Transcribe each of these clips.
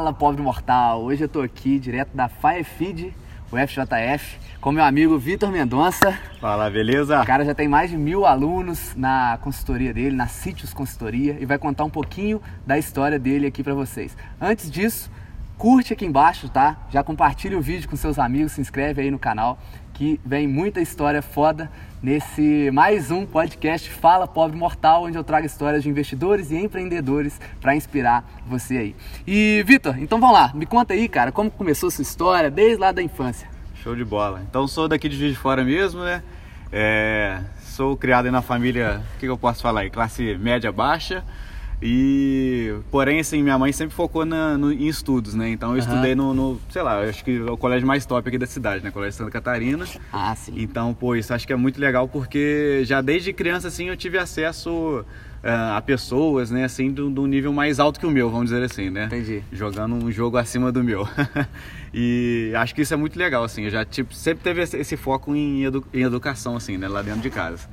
Fala, pobre mortal! Hoje eu tô aqui direto da Firefeed, o FJF, com meu amigo Vitor Mendonça. Fala, beleza? O cara já tem mais de mil alunos na consultoria dele, na Sítios Consultoria, e vai contar um pouquinho da história dele aqui para vocês. Antes disso, curte aqui embaixo, tá? Já compartilha o vídeo com seus amigos, se inscreve aí no canal, que vem muita história foda nesse mais um podcast Fala Pobre Mortal, onde eu trago histórias de investidores e empreendedores para inspirar você aí. E Vitor, então vamos lá, me conta aí, cara, como começou sua história desde lá da infância? Show de bola. Então sou daqui de Juiz de Fora mesmo, né? É, sou criado na família, o que, que eu posso falar aí? Classe média baixa. E, porém, assim, minha mãe sempre focou na, no, em estudos, né? Então eu uhum. estudei no, no, sei lá, acho que é o colégio mais top aqui da cidade, né? Colégio Santa Catarina. Ah, sim. Então, pô, isso acho que é muito legal porque já desde criança, assim, eu tive acesso uh, a pessoas, né? Assim, do, do, nível mais alto que o meu, vamos dizer assim, né? Entendi. Jogando um jogo acima do meu. e acho que isso é muito legal, assim. Eu já, tipo, sempre teve esse, esse foco em, edu, em educação, assim, né? Lá dentro de casa.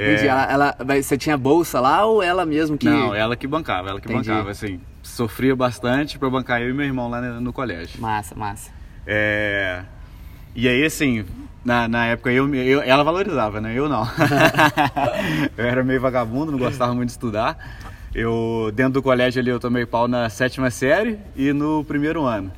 É... Ela, ela, você tinha bolsa lá ou ela mesmo que. Não, ela que bancava, ela que Entendi. bancava, assim. Sofria bastante para bancar eu e meu irmão lá no, no colégio. Massa, massa. É... E aí, assim, na, na época eu, eu, ela valorizava, né? Eu não. eu era meio vagabundo, não gostava muito de estudar. Eu, dentro do colégio ali, eu tomei pau na sétima série e no primeiro ano.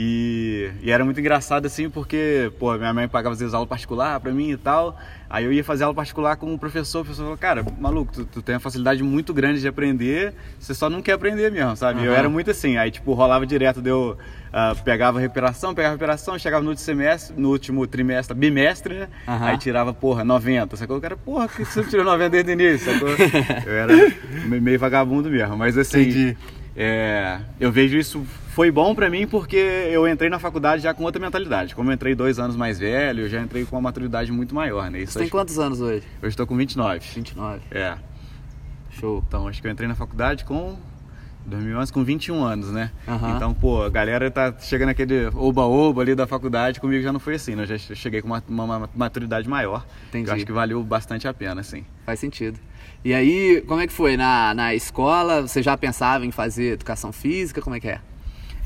E, e, era muito engraçado assim, porque, pô, minha mãe pagava às vezes aula particular pra mim e tal. Aí eu ia fazer aula particular com o professor, o professor falou, cara, maluco, tu, tu tem uma facilidade muito grande de aprender, você só não quer aprender mesmo, sabe? Uhum. Eu era muito assim, aí tipo, rolava direto, deu, uh, pegava recuperação, pegava recuperação, chegava no último semestre, no último trimestre, bimestre, né? Uhum. Aí tirava, porra, 90, sacou? O cara, porra, por que você tirou 90 desde o início, sacou? eu era meio vagabundo mesmo, mas assim... É, eu vejo isso foi bom para mim porque eu entrei na faculdade já com outra mentalidade. Como eu entrei dois anos mais velho, eu já entrei com uma maturidade muito maior, né? Isso Você tem quantos anos hoje? Eu estou com 29. 29. É. Show. Então, acho que eu entrei na faculdade com 2011 com 21 anos, né? Uhum. Então, pô, a galera tá chegando aquele oba-oba ali da faculdade, comigo já não foi assim, né? Eu já cheguei com uma, uma maturidade maior. Entendi. Eu acho que valeu bastante a pena, assim. Faz sentido. E aí, como é que foi? Na, na escola, você já pensava em fazer educação física? Como é que é?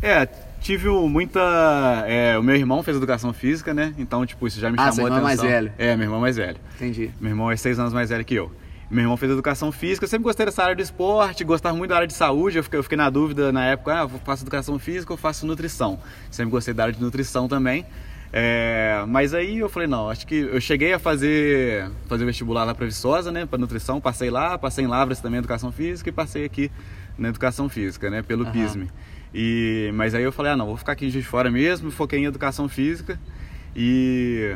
É, tive muita. É, o meu irmão fez educação física, né? Então, tipo, isso já me ah, chamou a atenção. mais velho? É, meu irmão mais velho. Entendi. Meu irmão é seis anos mais velho que eu. Meu irmão fez educação física, eu sempre gostei dessa área do esporte, gostava muito da área de saúde, eu fiquei, eu fiquei na dúvida na época, ah, faço educação física ou faço nutrição. Sempre gostei da área de nutrição também. É, mas aí eu falei, não, acho que eu cheguei a fazer, fazer vestibular lá para Viçosa, né, para nutrição, passei lá, passei em Lavras também educação física e passei aqui na educação física, né, pelo uhum. PISME. E, mas aí eu falei, ah não, vou ficar aqui de fora mesmo, foquei em educação física e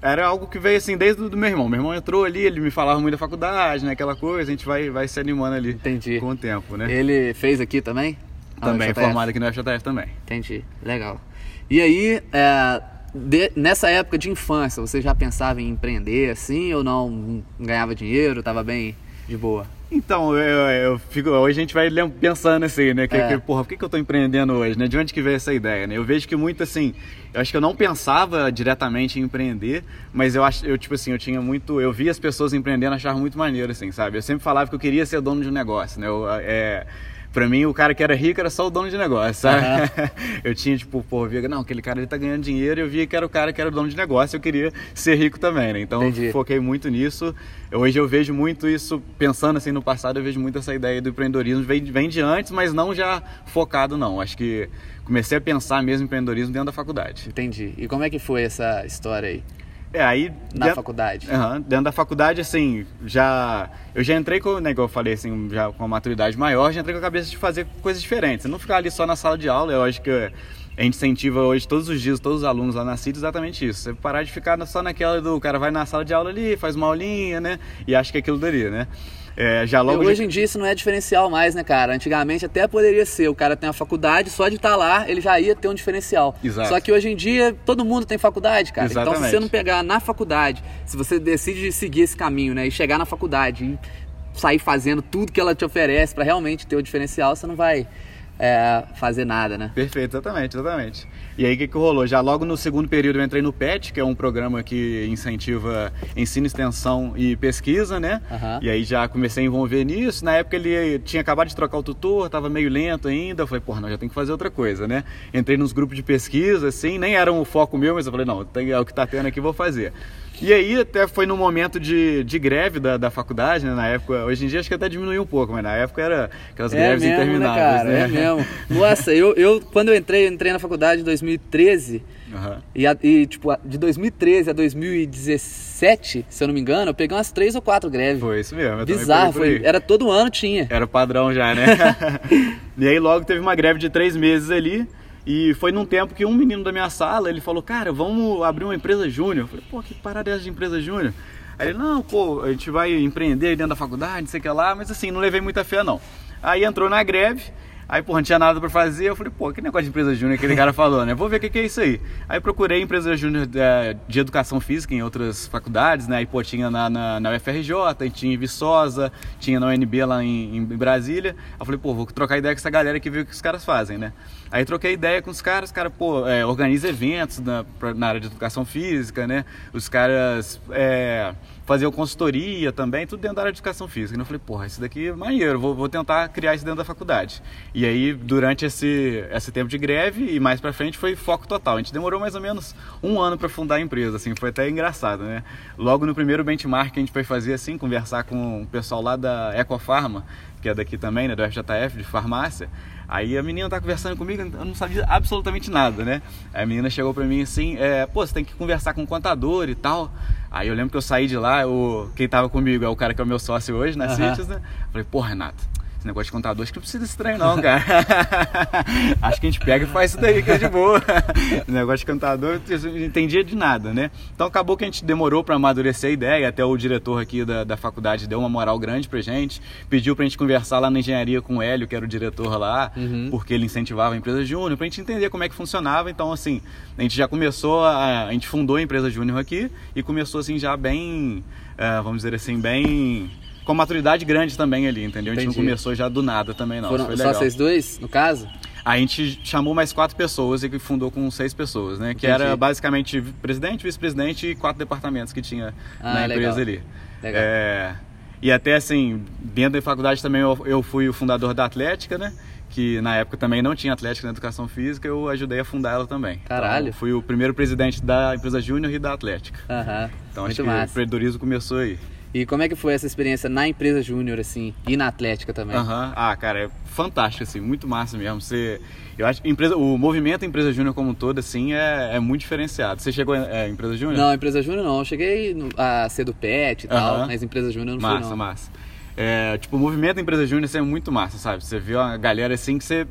era algo que veio assim desde o meu irmão. Meu irmão entrou ali, ele me falava muito da faculdade, né? Aquela coisa, a gente vai, vai se animando ali Entendi. com o tempo, né? Ele fez aqui também? Também, ah, formado aqui no FJF também. Entendi, legal. E aí, é, de, nessa época de infância, você já pensava em empreender assim ou não? Ganhava dinheiro, estava bem de boa? Então, eu, eu, fico, hoje a gente vai pensando assim, né? Que, é. que, porra, por que, que eu estou empreendendo hoje, né? De onde que veio essa ideia, né? Eu vejo que muito assim, eu acho que eu não pensava diretamente em empreender, mas eu acho, eu tipo assim, eu tinha muito, eu via as pessoas empreendendo, achava muito maneiro, assim, sabe? Eu sempre falava que eu queria ser dono de um negócio, né? Eu, é, Pra mim, o cara que era rico era só o dono de negócio, sabe? Uhum. eu tinha, tipo, pô, via, não, aquele cara ele tá ganhando dinheiro e eu via que era o cara que era o dono de negócio eu queria ser rico também, né? Então, Entendi. foquei muito nisso. Hoje eu vejo muito isso, pensando assim no passado, eu vejo muito essa ideia do empreendedorismo. Vem, vem de antes, mas não já focado, não. Acho que comecei a pensar mesmo em empreendedorismo dentro da faculdade. Entendi. E como é que foi essa história aí? É, aí... Na faculdade? Uhum, dentro da faculdade, assim, já... Eu já entrei com, né, igual eu falei, assim, já com uma maturidade maior, já entrei com a cabeça de fazer coisas diferentes. Não ficar ali só na sala de aula, eu acho que a gente incentiva hoje todos os dias, todos os alunos lá na CIT, exatamente isso. Você parar de ficar só naquela do cara vai na sala de aula ali, faz uma aulinha, né, e acha que aquilo daria, né. É, já logo hoje em dia isso não é diferencial mais, né, cara? Antigamente até poderia ser. O cara tem a faculdade, só de estar tá lá ele já ia ter um diferencial. Exato. Só que hoje em dia todo mundo tem faculdade, cara. Exatamente. Então se você não pegar na faculdade, se você decide seguir esse caminho, né, e chegar na faculdade e sair fazendo tudo que ela te oferece para realmente ter o diferencial, você não vai é, fazer nada, né? Perfeito, exatamente, exatamente. E aí o que, que rolou? Já logo no segundo período eu entrei no PET, que é um programa que incentiva ensino, extensão e pesquisa, né? Aham. E aí já comecei a envolver nisso. Na época ele tinha acabado de trocar o tutor, tava meio lento ainda. Eu falei, porra, não, já tem que fazer outra coisa, né? Entrei nos grupos de pesquisa, assim, nem era um foco meu, mas eu falei, não, tem, é o que tá tendo aqui, vou fazer. E aí até foi no momento de, de greve da, da faculdade, né? Na época, hoje em dia acho que até diminuiu um pouco, mas na época era aquelas É greves mesmo, né, intermináveis, cara? né? É mesmo. Nossa, eu, eu quando eu entrei, eu entrei na faculdade em 2013 Aham. e, e, tipo, a- de 2013 a 2017, se eu não me engano, eu peguei umas três ou quatro greves. Foi isso mesmo. Bizarro, foi, era todo ano tinha. Era o padrão já, né? e aí logo teve uma greve de três meses ali. E foi num tempo que um menino da minha sala, ele falou, cara, vamos abrir uma empresa júnior. Eu falei, pô, que parada é essa de empresa júnior? Aí ele, não, pô, a gente vai empreender dentro da faculdade, não sei o que lá, mas assim, não levei muita fé não. Aí entrou na greve, aí, pô, não tinha nada pra fazer, eu falei, pô, que negócio de empresa júnior que aquele cara falou, né? Vou ver o que, que é isso aí. Aí procurei empresa júnior é, de educação física em outras faculdades, né? Aí, pô, tinha na, na, na UFRJ, tinha em Viçosa, tinha na UNB lá em, em Brasília. Aí eu falei, pô, vou trocar ideia com essa galera aqui, ver o que os caras fazem, né? Aí troquei ideia com os caras, os caras, pô, é, organiza eventos na, pra- na área de educação física, né? Os caras é, faziam consultoria também, tudo dentro da área de educação física. E eu falei, porra, isso daqui é maneiro, vou, vou tentar criar isso dentro da faculdade. E aí, durante esse, esse tempo de greve e mais pra frente, foi foco total. A gente demorou mais ou menos um ano pra fundar a empresa, assim, foi até engraçado, né? Logo no primeiro benchmark que a gente foi fazer, assim, conversar com o pessoal lá da Ecofarma, que é daqui também, né, do FJF, de farmácia. Aí a menina tá conversando comigo, eu não sabia absolutamente nada, né? Aí a menina chegou pra mim assim, é, pô, você tem que conversar com o contador e tal. Aí eu lembro que eu saí de lá, o, quem tava comigo é o cara que é o meu sócio hoje na Aham. Cities, né? Falei, pô, Renato, esse negócio de contador, acho que não precisa trem não, cara. acho que a gente pega e faz isso daí, que é de boa. Esse negócio de contador, não entendia de nada, né? Então acabou que a gente demorou para amadurecer a ideia, até o diretor aqui da, da faculdade deu uma moral grande pra gente, pediu pra gente conversar lá na engenharia com o Hélio, que era o diretor lá, Uhum. porque ele incentivava a empresa júnior, pra gente entender como é que funcionava. Então, assim, a gente já começou, a, a gente fundou a empresa júnior aqui e começou, assim, já bem, eh, vamos dizer assim, bem... Com maturidade grande também ali, entendeu? A gente não Entendi. começou já do nada também, não. Foram Foi só vocês dois, no caso? A gente chamou mais quatro pessoas e que fundou com seis pessoas, né? Que Entendi. era basicamente presidente, vice-presidente e quatro departamentos que tinha Ah, na legal. empresa ali. Legal. É, e até assim, dentro da faculdade também eu, eu fui o fundador da Atlética, né? Que na época também não tinha Atlética na educação física, eu ajudei a fundar ela também. Caralho. Então, fui o primeiro presidente da empresa Júnior e da Atlética. Aham. Então Muito acho que o empreendedorismo começou aí. E como é que foi essa experiência na empresa júnior, assim, e na Atlética também? Aham. Ah, cara, é fantástico, assim, muito massa mesmo. Você, eu acho que empresa, o movimento Empresa Júnior como um todo, assim, é, é muito diferenciado. Você chegou em é, Empresa Júnior? Não, empresa júnior não. Eu cheguei no- a ser do PET e tal, Aham. mas empresa júnior não Massa, fui não. massa. É, tipo, o movimento Empresa Júnior assim, é muito massa, sabe? Você vê uma galera assim que você.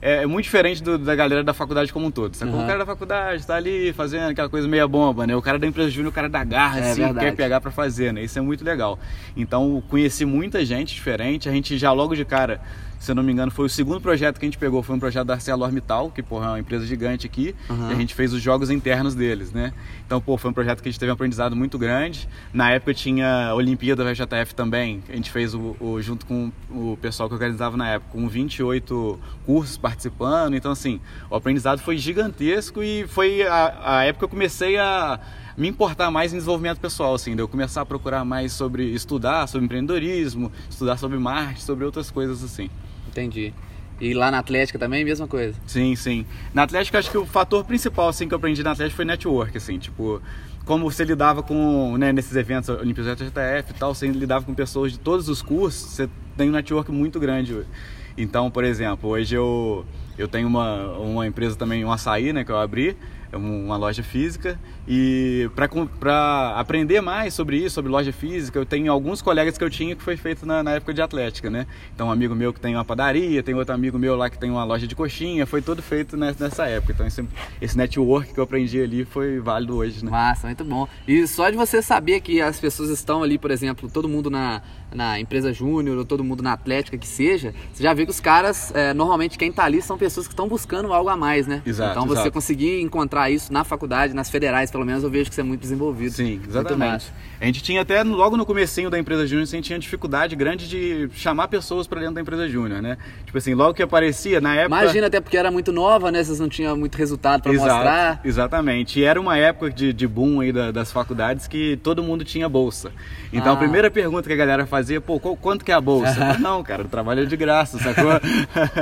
É, é muito diferente do- da galera da faculdade como um todo. Aham. O cara da faculdade tá ali fazendo aquela coisa meia bomba, né? O cara da empresa júnior, o cara da garra, É assim, verdade. quer pegar pra fazer, né? Isso é muito legal. Então, conheci muita gente diferente. A gente já logo de cara, se eu não me engano, foi o segundo projeto que a gente pegou, foi um projeto da ArcelorMittal, que, porra, é uma empresa gigante aqui. Aham. E a gente fez os jogos internos deles, né? Então, pô, foi um projeto que a gente teve um aprendizado muito grande. Na época tinha a Olimpíada da VJF também. A gente fez o, o- junto com o pessoal que organizava na época, com 28 cursos participando. Então, assim, o aprendizado foi gigantesco e foi a, a época que eu comecei a me importar mais em desenvolvimento pessoal, assim, de eu começar a procurar mais sobre estudar sobre empreendedorismo, estudar sobre marketing, sobre outras coisas assim. Entendi. E lá na Atlética também, mesma coisa? Sim, sim. Na Atlética, acho que o fator principal assim, que eu aprendi na Atlética foi network, assim, tipo, como você lidava com, né, nesses eventos, Olimpíadas JTF e tal, você lidava com pessoas de todos os cursos, você tem um network muito grande. Então, por exemplo, hoje eu, eu tenho uma, uma empresa também, um açaí, né, que eu abri, uma loja física, e para aprender mais sobre isso, sobre loja física, eu tenho alguns colegas que eu tinha que foi feito na, na época de Atlética, né? Então, um amigo meu que tem uma padaria, tem outro amigo meu lá que tem uma loja de coxinha, foi tudo feito nessa, nessa época. Então, esse, esse network que eu aprendi ali foi válido hoje, né? Massa, muito bom. E só de você saber que as pessoas estão ali, por exemplo, todo mundo na, na empresa júnior ou todo mundo na Atlética que seja, você já vê que os caras, é, normalmente quem tá ali são pessoas que estão buscando algo a mais, né? Exato, Então você exato. conseguir encontrar encontrar isso na faculdade, nas federais, pelo menos eu vejo que você é muito desenvolvido. Sim, exatamente. A gente tinha até logo no comecinho da empresa júnior, a gente tinha dificuldade grande de chamar pessoas para dentro da empresa júnior, né? Tipo assim, logo que aparecia, na época... Imagina, até porque era muito nova, né? Vocês não tinham muito resultado para mostrar. Exatamente. E era uma época de, de boom aí da, das faculdades que todo mundo tinha bolsa. Então ah. a primeira pergunta que a galera fazia, pô, quanto que é a bolsa? não, cara, o trabalho é de graça, sacou?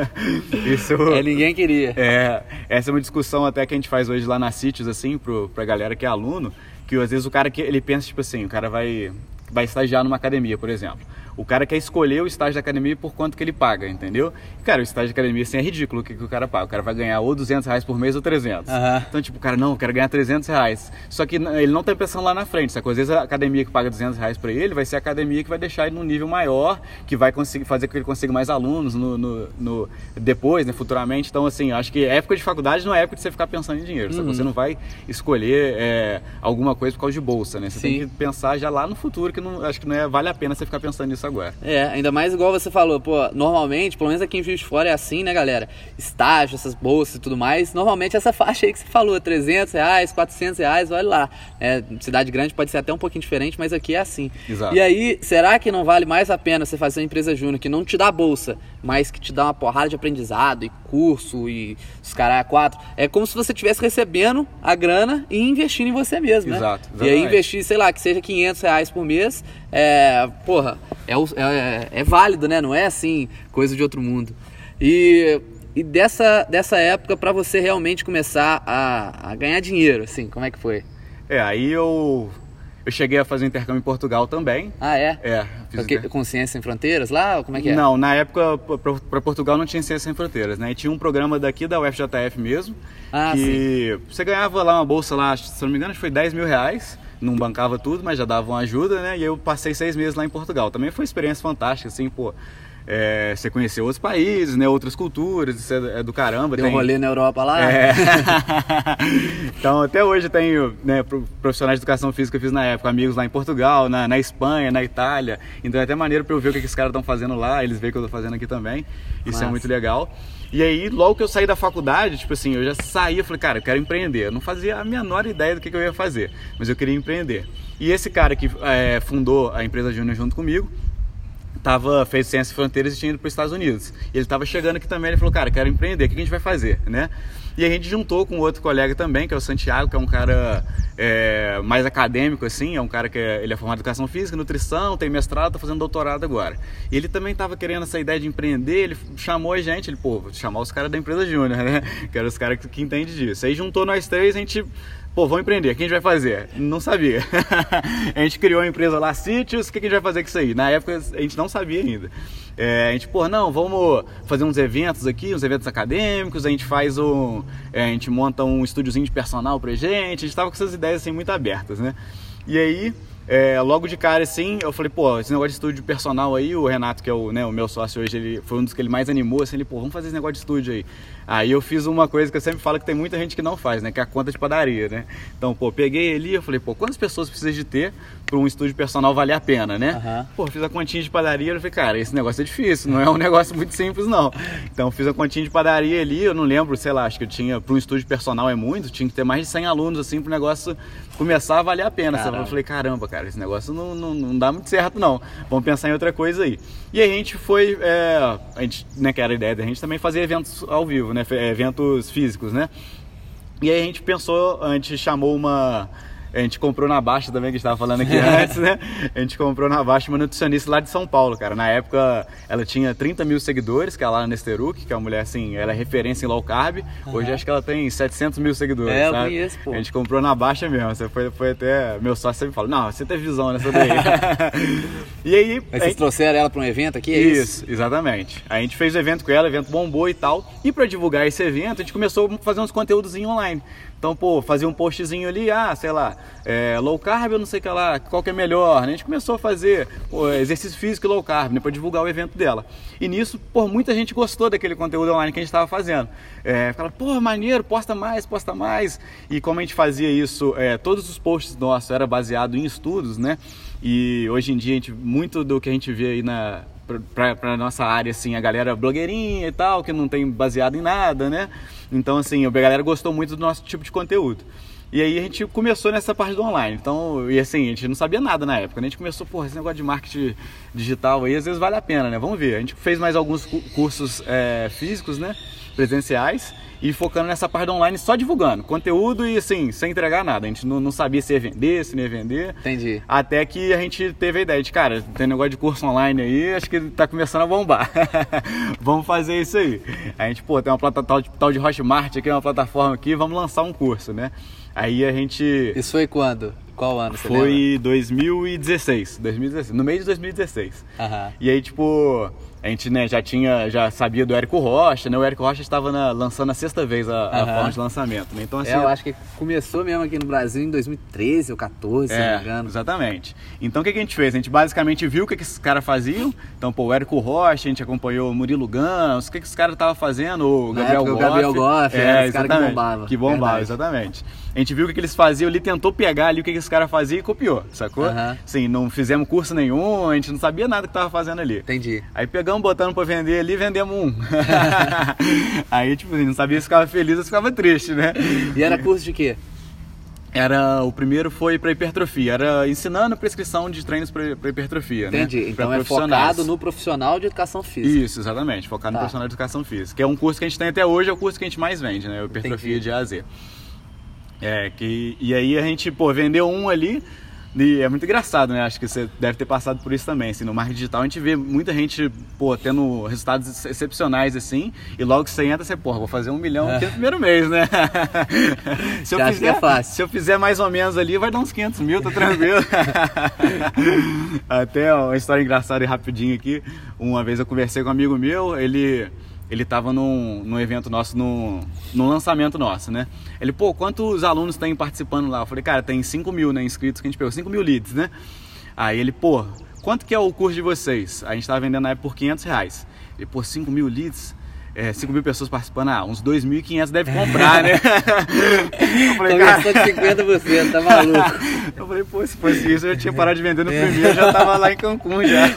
Isso... É, ninguém queria. É, essa é uma discussão até que a gente faz hoje lá na Sítios, assim, pro, pra galera que é aluno, que às vezes o cara que ele pensa, tipo assim, o cara vai, vai estagiar numa academia, por exemplo. O cara quer escolher o estágio da academia por quanto que ele paga, entendeu? Cara, o estágio da academia assim é ridículo o que, que o cara paga. O cara vai ganhar ou 200 reais por mês ou 300. Uhum. Então, tipo, o cara, não, eu quero ganhar 300 reais. Só que ele não tá pensando lá na frente? Às vezes a academia que paga 200 reais pra ele vai ser a academia que vai deixar ele num nível maior, que vai conseguir fazer com que ele consiga mais alunos no, no, no depois, né, futuramente. Então, assim, acho que época de faculdade não é época de você ficar pensando em dinheiro. Uhum. Você não vai escolher é, alguma coisa por causa de bolsa, né? Você Sim. tem que pensar já lá no futuro, que não, acho que não é, vale a pena você ficar pensando nisso agora. É, Ainda mais igual você falou, pô, normalmente, pelo menos aqui em Juiz de Fora é assim, né, galera? Estágio, essas bolsas e tudo mais. Normalmente essa faixa aí que você falou, 300 reais, 400 reais, olha lá. É, cidade grande pode ser até um pouquinho diferente, mas aqui é assim. Exato. E aí, será que não vale mais a pena você fazer uma empresa júnior que não te dá bolsa, mas que te dá uma porrada de aprendizado e curso e os caras a quatro? É como se você estivesse recebendo a grana e investindo em você mesmo, né? Exato. E aí investir, sei lá, que seja 500 reais por mês, é, porra, é, é, é válido, né? Não é assim, coisa de outro mundo. E, e dessa, dessa época para você realmente começar a, a ganhar dinheiro, assim, como é que foi? É, aí eu eu cheguei a fazer um intercâmbio em Portugal também. Ah, é? É. Porque, com Ciência Sem Fronteiras lá? Como é que é? Não, na época, para Portugal não tinha Ciência Sem Fronteiras, né? E tinha um programa daqui da UFJF mesmo. Ah, que sim. você ganhava lá uma bolsa lá, se não me engano, foi 10 mil reais não bancava tudo, mas já dava uma ajuda, né? E eu passei seis meses lá em Portugal. Também foi uma experiência fantástica, assim, pô. É, você conhecer outros países, né, outras culturas, isso é, é do caramba. Deu tem um rolê na Europa lá? É. então, até hoje tenho né, profissionais de educação física que eu fiz na época, amigos lá em Portugal, na, na Espanha, na Itália. Então é até maneiro para eu ver o que, que esses caras estão fazendo lá, eles veem o que eu estou fazendo aqui também. Isso é muito legal. E aí, logo que eu saí da faculdade, tipo assim, eu já saí, eu falei, cara, eu quero empreender. Eu não fazia a menor ideia do que, que eu ia fazer, mas eu queria empreender. E esse cara que é, fundou a empresa Júnior junto comigo, tava, fez Ciência Fronteiras e tinha ido para os Estados Unidos. Ele estava chegando aqui também, ele falou, cara, quero empreender, o que a gente vai fazer, né? E a gente juntou com outro colega também, que é o Santiago, que é um cara é, mais acadêmico, assim, é um cara que é, ele é formado em educação física, nutrição, tem mestrado, tá fazendo doutorado agora. E ele também estava querendo essa ideia de empreender, ele chamou a gente, ele, pô, vou chamar os caras da empresa Júnior, né? Que eram os caras que, que entendem disso. Aí juntou nós três, a gente pô, vamos empreender, o que a gente vai fazer? Não sabia. a gente criou a empresa lá, Sítios, o que a gente vai fazer com isso aí? Na época a gente não sabia ainda. É, a gente, pô, não, vamos fazer uns eventos aqui, uns eventos acadêmicos, a gente faz um. É, a gente monta um estúdiozinho de personal pra gente, a gente tava com essas ideias assim muito abertas, né? E aí, é, logo de cara assim, eu falei, pô, esse negócio de estúdio personal aí, o Renato, que é o, né, o meu sócio hoje, ele foi um dos que ele mais animou, assim, ele, pô, vamos fazer esse negócio de estúdio aí. Aí eu fiz uma coisa que eu sempre falo que tem muita gente que não faz, né? Que é a conta de padaria, né? Então, pô, peguei ali, eu falei, pô, quantas pessoas precisa de ter para um estúdio personal valer a pena, né? Uhum. Pô, fiz a continha de padaria, eu falei, cara, esse negócio é difícil, não é um negócio muito simples, não. Então, fiz a continha de padaria ali, eu não lembro, sei lá, acho que eu tinha, para um estúdio personal é muito, tinha que ter mais de 100 alunos, assim, para o negócio começar a valer a pena. Sabe? Eu falei, caramba, cara, esse negócio não, não, não dá muito certo, não. Vamos pensar em outra coisa aí. E aí a gente foi, é, a gente, né, que era a ideia da gente também fazer eventos ao vivo, né? Eventos físicos, né? E aí a gente pensou, a gente chamou uma a gente comprou na Baixa também, que a gente estava falando aqui antes, né? A gente comprou na Baixa uma nutricionista lá de São Paulo, cara. Na época ela tinha 30 mil seguidores, que é lá na Nesteruk, que é uma mulher assim, ela é referência em low carb. Uhum. Hoje acho que ela tem 700 mil seguidores, é, sabe? Conheço, pô. A gente comprou na Baixa mesmo. Você foi, foi até. Meu sócio sempre fala: Não, você tem visão nessa daí. e aí. Mas vocês trouxeram ela para um evento aqui? É isso, isso, exatamente. A gente fez o evento com ela, o evento bombou e tal. E para divulgar esse evento, a gente começou a fazer uns conteúdos online. Então, pô, fazia um postzinho ali, ah, sei lá, é, low carb, eu não sei que lá, qual que é melhor. Né? A gente começou a fazer pô, exercício físico e low carb, né, para divulgar o evento dela. E nisso, por muita gente gostou daquele conteúdo online que a gente estava fazendo. É, fala, pô, maneiro, posta mais, posta mais. E como a gente fazia isso, é, todos os posts nossos eram baseados em estudos, né? E hoje em dia, gente, muito do que a gente vê aí na, pra, pra nossa área, assim, a galera blogueirinha e tal, que não tem baseado em nada, né? Então, assim, a galera gostou muito do nosso tipo de conteúdo. E aí a gente começou nessa parte do online. Então, e assim, a gente não sabia nada na época. Né? A gente começou, porra, esse negócio de marketing digital aí, às vezes vale a pena, né? Vamos ver. A gente fez mais alguns cursos é, físicos, né? Presenciais e focando nessa parte online só divulgando conteúdo e assim, sem entregar nada. A gente não, não, sabia se ia vender, se não ia vender. Entendi. Até que a gente teve a ideia de, cara, tem negócio de curso online aí, acho que tá começando a bombar. vamos fazer isso aí. A gente, pô, tem uma plataforma tal de, tal de Hotmart aqui, uma plataforma aqui, vamos lançar um curso, né? Aí a gente. Isso foi quando? Qual ano? Você foi lembra? 2016, 2016. No meio de 2016. Uhum. E aí, tipo, a gente né, já tinha, já sabia do Érico Rocha, né? O Érico Rocha estava na, lançando a sexta vez a, a forma de lançamento, né? Então, assim, é, eu acho que começou mesmo aqui no Brasil em 2013 ou 14, é, se não me engano. Exatamente. Então o que, que a gente fez? A gente basicamente viu o que, que esses caras faziam. Então, pô, o Érico Rocha, a gente acompanhou o Murilo Gans, o que, que esses caras estavam fazendo, o Gabriel Goff. O Gabriel Goff, é, esse cara que bombava. Que bombava, Verdade. exatamente. A gente viu o que, que eles faziam ali, tentou pegar ali o que, que esse cara fazia e copiou, sacou? Uhum. Sim, não fizemos curso nenhum, a gente não sabia nada que tava fazendo ali. Entendi. Aí pegamos, botando pra vender ali, vendemos um. aí, tipo assim, não sabia se ficava feliz ou se ficava triste, né? E era curso de quê? Era, o primeiro foi para hipertrofia, era ensinando prescrição de treinos para hipertrofia, Entendi. né? Então é focado no profissional de educação física. Isso, exatamente, focado tá. no profissional de educação física, que é um curso que a gente tem até hoje, é o curso que a gente mais vende, né? Hipertrofia Entendi. de A a Z. É, que, e aí a gente, pô, vendeu um ali, e é muito engraçado, né? Acho que você deve ter passado por isso também. Assim, no marketing digital a gente vê muita gente, pô, tendo resultados excepcionais assim, e logo que você entra, você, pô, vou fazer um milhão aqui no primeiro mês, né? se, eu fizer, é se eu fizer mais ou menos ali, vai dar uns 500 mil, tá tranquilo. Até ó, uma história engraçada e rapidinho aqui. Uma vez eu conversei com um amigo meu, ele ele estava num, num evento nosso, num, num lançamento nosso, né? Ele, pô, quantos alunos tem participando lá? Eu falei, cara, tem 5 mil né, inscritos que a gente pegou, 5 mil leads, né? Aí ele, pô, quanto que é o curso de vocês? A gente estava vendendo na época por 500 reais. Ele, pô, 5 mil leads? É, 5 mil pessoas participando, ah, uns 2.500 deve comprar, né? eu falei, cara... de 50%, tá maluco. eu falei, pô, se fosse isso, eu já tinha parado de vender no é. primeiro, já tava lá em Cancún já.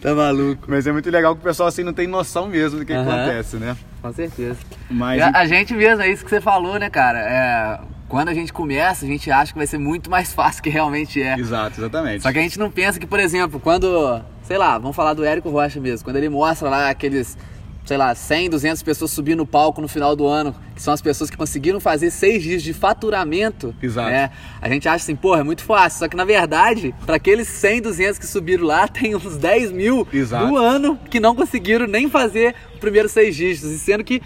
tá maluco. Mas é muito legal que o pessoal assim não tem noção mesmo do que, uhum. que acontece, né? Com certeza. Mas... A, a, gente mesmo, é isso que você falou, né, cara? É, quando a gente começa, a gente acha que vai ser muito mais fácil que realmente é. Exato, exatamente. Só que a gente não pensa que, por exemplo, quando sei lá, vamos falar do Érico Rocha mesmo, quando ele mostra lá aqueles, sei lá, 100, 200 pessoas subindo no palco no final do ano, que são as pessoas que conseguiram fazer seis dias de faturamento, Exato. Né? A gente acha assim, porra, é muito fácil. Só que na verdade, para aqueles 100, 200 que subiram lá, tem uns 10 mil Exato. do ano que não conseguiram nem fazer o primeiro seis dígitos. E sendo que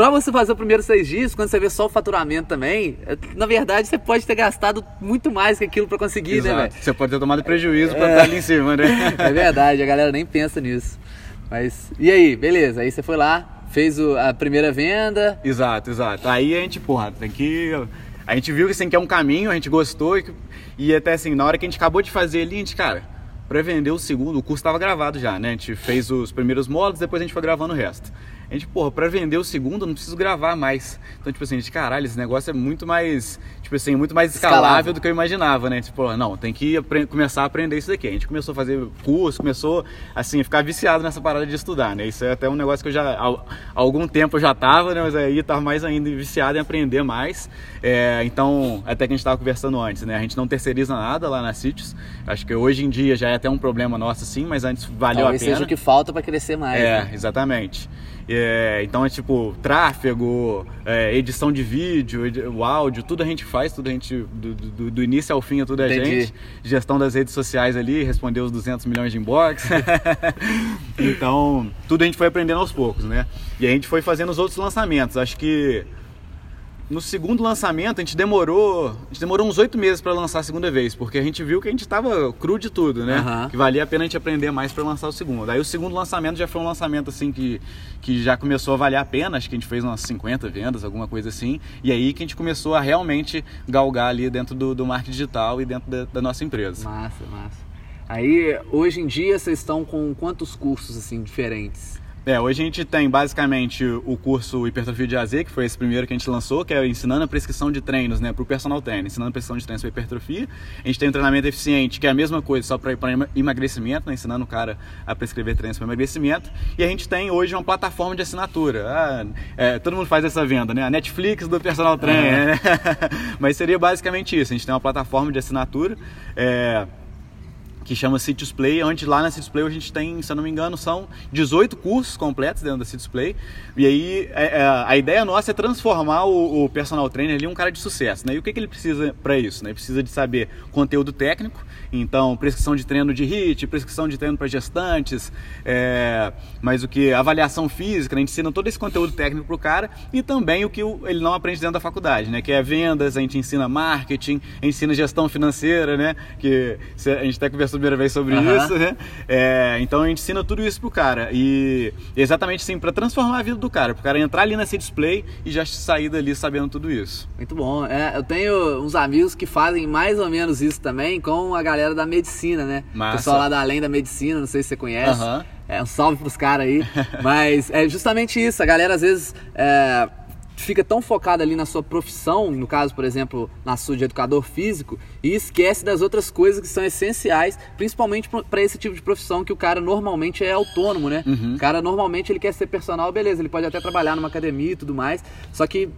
Pra você fazer o primeiro seis dias, quando você vê só o faturamento também, é, na verdade você pode ter gastado muito mais que aquilo para conseguir, Exato. né, velho? Você pode ter tomado prejuízo é, pra estar ali em cima, né? É verdade, a galera nem pensa nisso. Mas, e aí, beleza, aí você foi lá, fez o, a primeira venda. Exato, exato. Aí a gente, porra, tem que. A gente viu que assim, que é um caminho, a gente gostou e, e até assim, na hora que a gente acabou de fazer ali, a gente, cara, para vender o segundo, o curso estava gravado já, né? A gente fez os primeiros módulos, depois a gente foi gravando o resto a gente, porra, pra vender o segundo não preciso gravar mais. Então, tipo assim, a gente, caralho, esse negócio é muito mais, tipo assim, muito mais escalável, escalável. do que eu imaginava, né? Tipo, não, tem que começar a aprender isso daqui. A gente começou a fazer curso, começou, assim, a ficar viciado nessa parada de estudar, né? Isso é até um negócio que eu já, há, algum tempo eu já tava, né? Mas aí tava mais ainda viciado em aprender mais. É, então, até que a gente tava conversando antes, né? A gente não terceiriza nada lá na Sítios. Acho que hoje em dia já é até um problema nosso, sim, mas antes valeu Talvez a pena. seja o que falta para crescer mais. É, né? exatamente. É, então é tipo tráfego, é, edição de vídeo, o áudio, tudo a gente faz, tudo a gente, do, do, do início ao fim é tudo a Entendi. gente. Gestão das redes sociais ali, respondeu os 200 milhões de inbox. então, tudo a gente foi aprendendo aos poucos, né? E a gente foi fazendo os outros lançamentos. Acho que no segundo lançamento, a gente demorou, a gente demorou uns oito meses para lançar a segunda vez, porque a gente viu que a gente estava cru de tudo, né? Uhum. Que valia a pena a gente aprender mais para lançar o segundo. Aí o segundo lançamento já foi um lançamento assim que, que já começou a valer a pena, acho que a gente fez umas 50 vendas, alguma coisa assim, e aí que a gente começou a realmente galgar ali dentro do, do marketing digital e dentro da, da nossa empresa. Massa, massa. Aí, hoje em dia, vocês estão com quantos cursos assim diferentes? É, hoje a gente tem basicamente o curso Hipertrofia de AZ, que foi esse primeiro que a gente lançou, que é ensinando a prescrição de treinos né, para o personal trainer, ensinando a prescrição de treinos para hipertrofia. A gente tem um treinamento eficiente, que é a mesma coisa, só para emagrecimento, né, ensinando o cara a prescrever treinos para emagrecimento. E a gente tem hoje uma plataforma de assinatura. Ah, é, todo mundo faz essa venda, né? A Netflix do personal trainer. Né? Mas seria basicamente isso. A gente tem uma plataforma de assinatura. É, que chama Cities Play, onde lá na Cities Play a gente tem, se eu não me engano, são 18 cursos completos dentro da Cities Play. E aí é, é, a ideia nossa é transformar o, o, personal trainer ali um cara de sucesso. Né? E o que, que ele precisa para isso? Né? Ele precisa de saber conteúdo técnico, então prescrição de treino de HIIT, prescrição de treino para gestantes, é, mas o que? Avaliação física, né? a gente ensina todo esse conteúdo técnico para o cara e também o que ele não aprende dentro da faculdade, né? que é vendas, a gente ensina marketing, ensina gestão financeira, né? que a gente até conversou primeira vez sobre uhum. isso, né? É, então a gente ensina tudo isso pro cara. E exatamente assim, para transformar a vida do cara, pro cara entrar ali nesse display e já sair dali sabendo tudo isso. Muito bom. É, eu tenho uns amigos que fazem mais ou menos isso também com a galera da medicina, né? Massa. O pessoal lá da Além da Medicina, não sei se você conhece. Uhum. É, um salve pros caras aí. Mas é justamente isso. A galera às vezes. É, fica tão focado ali na sua profissão, no caso, por exemplo, na sua de educador físico, e esquece das outras coisas que são essenciais, principalmente para esse tipo de profissão que o cara normalmente é autônomo, né? Uhum. O cara normalmente ele quer ser personal, beleza, ele pode até trabalhar numa academia e tudo mais, só que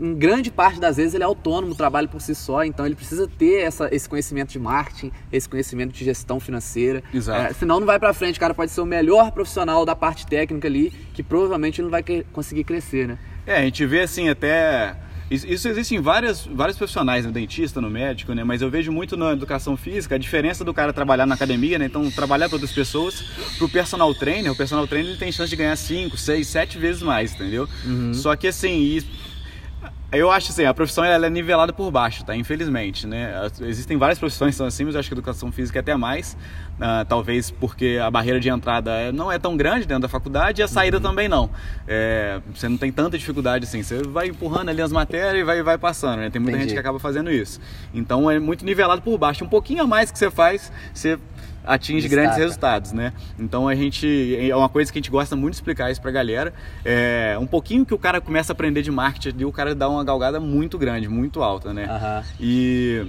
em grande parte das vezes ele é autônomo, trabalha por si só, então ele precisa ter essa, esse conhecimento de marketing, esse conhecimento de gestão financeira. Exato. É, senão não vai para frente, o cara pode ser o melhor profissional da parte técnica ali, que provavelmente não vai conseguir crescer, né? É, a gente vê assim até. Isso existe em várias, vários profissionais, no dentista, no médico, né? Mas eu vejo muito na educação física a diferença do cara trabalhar na academia, né? Então, trabalhar para outras pessoas, pro personal trainer, o personal trainer ele tem chance de ganhar 5, 6, 7 vezes mais, entendeu? Uhum. Só que assim, eu acho assim, a profissão ela é nivelada por baixo, tá? Infelizmente, né? Existem várias profissões que são assim, mas eu acho que a educação física é até mais. Uh, talvez porque a barreira de entrada é, não é tão grande dentro da faculdade e a saída uhum. também não. É, você não tem tanta dificuldade assim. Você vai empurrando ali as matérias e vai, vai passando, né? Tem muita Entendi. gente que acaba fazendo isso. Então é muito nivelado por baixo. Um pouquinho a mais que você faz, você atinge Destaca. grandes resultados, né? Então a gente é uma coisa que a gente gosta muito de explicar isso pra galera. É um pouquinho que o cara começa a aprender de marketing e o cara dá uma galgada muito grande, muito alta, né? Uhum. E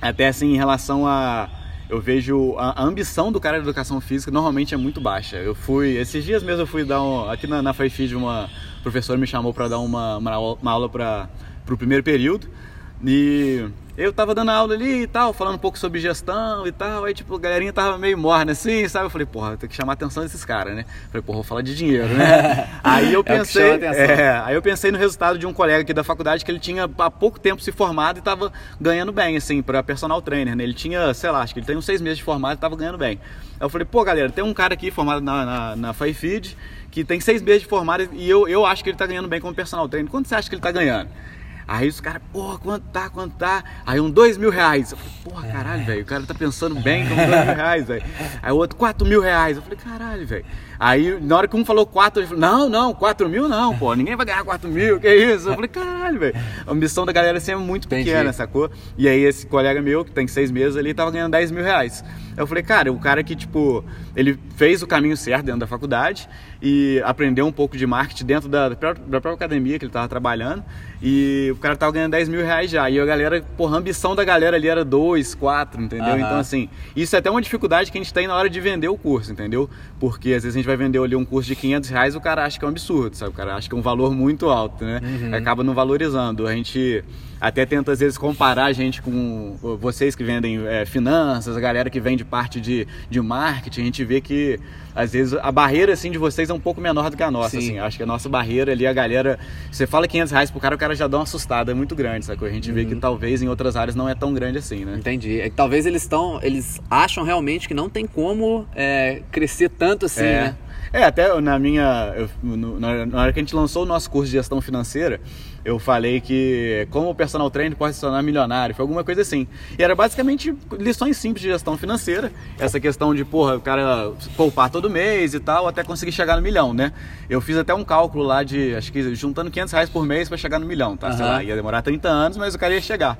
até assim em relação a eu vejo a, ambição do cara de educação física normalmente é muito baixa. Eu fui, esses dias mesmo eu fui dar um, aqui na, na FAIFID uma professora me chamou para dar uma, uma, uma aula para o primeiro período e eu tava dando aula ali e tal, falando um pouco sobre gestão e tal, aí tipo, a galerinha tava meio morna assim, sabe? Eu falei, porra, tem que chamar a atenção desses caras, né? Falei, porra, vou falar de dinheiro, né? aí eu pensei, é, é, aí eu pensei no resultado de um colega aqui da faculdade que ele tinha há pouco tempo se formado e tava ganhando bem, assim, para personal trainer, né? Ele tinha, sei lá, acho que ele tem uns seis meses de formado e tava ganhando bem. Aí eu falei, pô, galera, tem um cara aqui formado na, na, na FiFeed que tem seis meses de formado e eu, eu acho que ele tá ganhando bem como personal trainer. Quanto você acha que ele tá ganhando? Aí os caras, porra, quanto tá, quanto tá? Aí um dois mil reais. Eu falei, porra, caralho, velho, o cara tá pensando bem com dois mil reais, velho. Aí o outro, quatro mil reais. Eu falei, caralho, velho. Aí na hora que um falou quatro, ele falou, não, não, quatro mil não, pô, ninguém vai ganhar quatro mil, que isso? Eu falei, caralho, velho. A ambição da galera assim é muito Entendi. pequena, sacou? E aí esse colega meu, que tem seis meses ali, tava ganhando dez mil reais. Eu falei, cara, o cara que, tipo, ele fez o caminho certo dentro da faculdade e aprendeu um pouco de marketing dentro da, da própria academia que ele estava trabalhando e o cara tava ganhando 10 mil reais já. E a galera, porra, a ambição da galera ali era 2, 4, entendeu? Uhum. Então, assim, isso é até uma dificuldade que a gente tem na hora de vender o curso, entendeu? Porque às vezes a gente vai vender ali um curso de 500 reais o cara acha que é um absurdo, sabe? O cara acha que é um valor muito alto, né? Uhum. Acaba não valorizando. A gente até tenta às vezes comparar a gente com vocês que vendem é, finanças, a galera que vende parte de, de marketing, a gente vê que às vezes a barreira assim de vocês é um pouco menor do que a nossa, assim. Acho que a nossa barreira ali, a galera, você fala 500 reais pro cara, o cara já dá uma assustada, é muito grande, sacou? A gente uhum. vê que uhum. talvez em outras áreas não é tão grande assim, né? Entendi. É que talvez eles estão, eles acham realmente que não tem como é, crescer tanto assim, é. né? É, até na minha. Eu, no, na hora que a gente lançou o nosso curso de gestão financeira, eu falei que como o personal trainer pode se tornar milionário, foi alguma coisa assim. E era basicamente lições simples de gestão financeira, essa questão de, porra, o cara poupar todo mês e tal, até conseguir chegar no milhão, né? Eu fiz até um cálculo lá de, acho que juntando 500 reais por mês para chegar no milhão, tá? Uhum. Sei lá, ia demorar 30 anos, mas o cara ia chegar.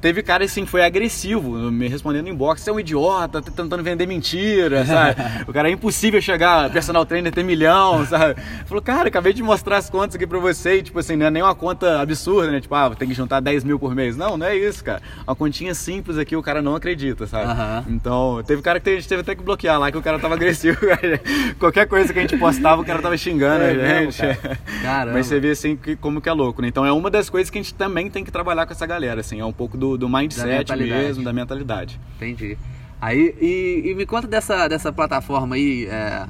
Teve cara assim, foi agressivo, me respondendo em inbox, você é um idiota, tá tentando vender mentira, sabe? o cara é impossível chegar, personal trainer ter milhão, sabe? Falou, cara, acabei de mostrar as contas aqui pra você, e, tipo assim, não é nem uma conta absurda, né? Tipo, ah, tem que juntar 10 mil por mês. Não, não é isso, cara. Uma continha simples aqui, o cara não acredita, sabe? Uhum. Então, teve cara que a gente teve até que bloquear lá, que o cara tava agressivo. Qualquer coisa que a gente postava, o cara tava xingando é, a gente. Caramba. Mas você vê assim que, como que é louco, né? Então é uma das coisas que a gente também tem que trabalhar com essa galera, assim, é um pouco do, do mindset Da mesmo, da mentalidade. Entendi. Aí, e, e me conta dessa, dessa plataforma aí, é,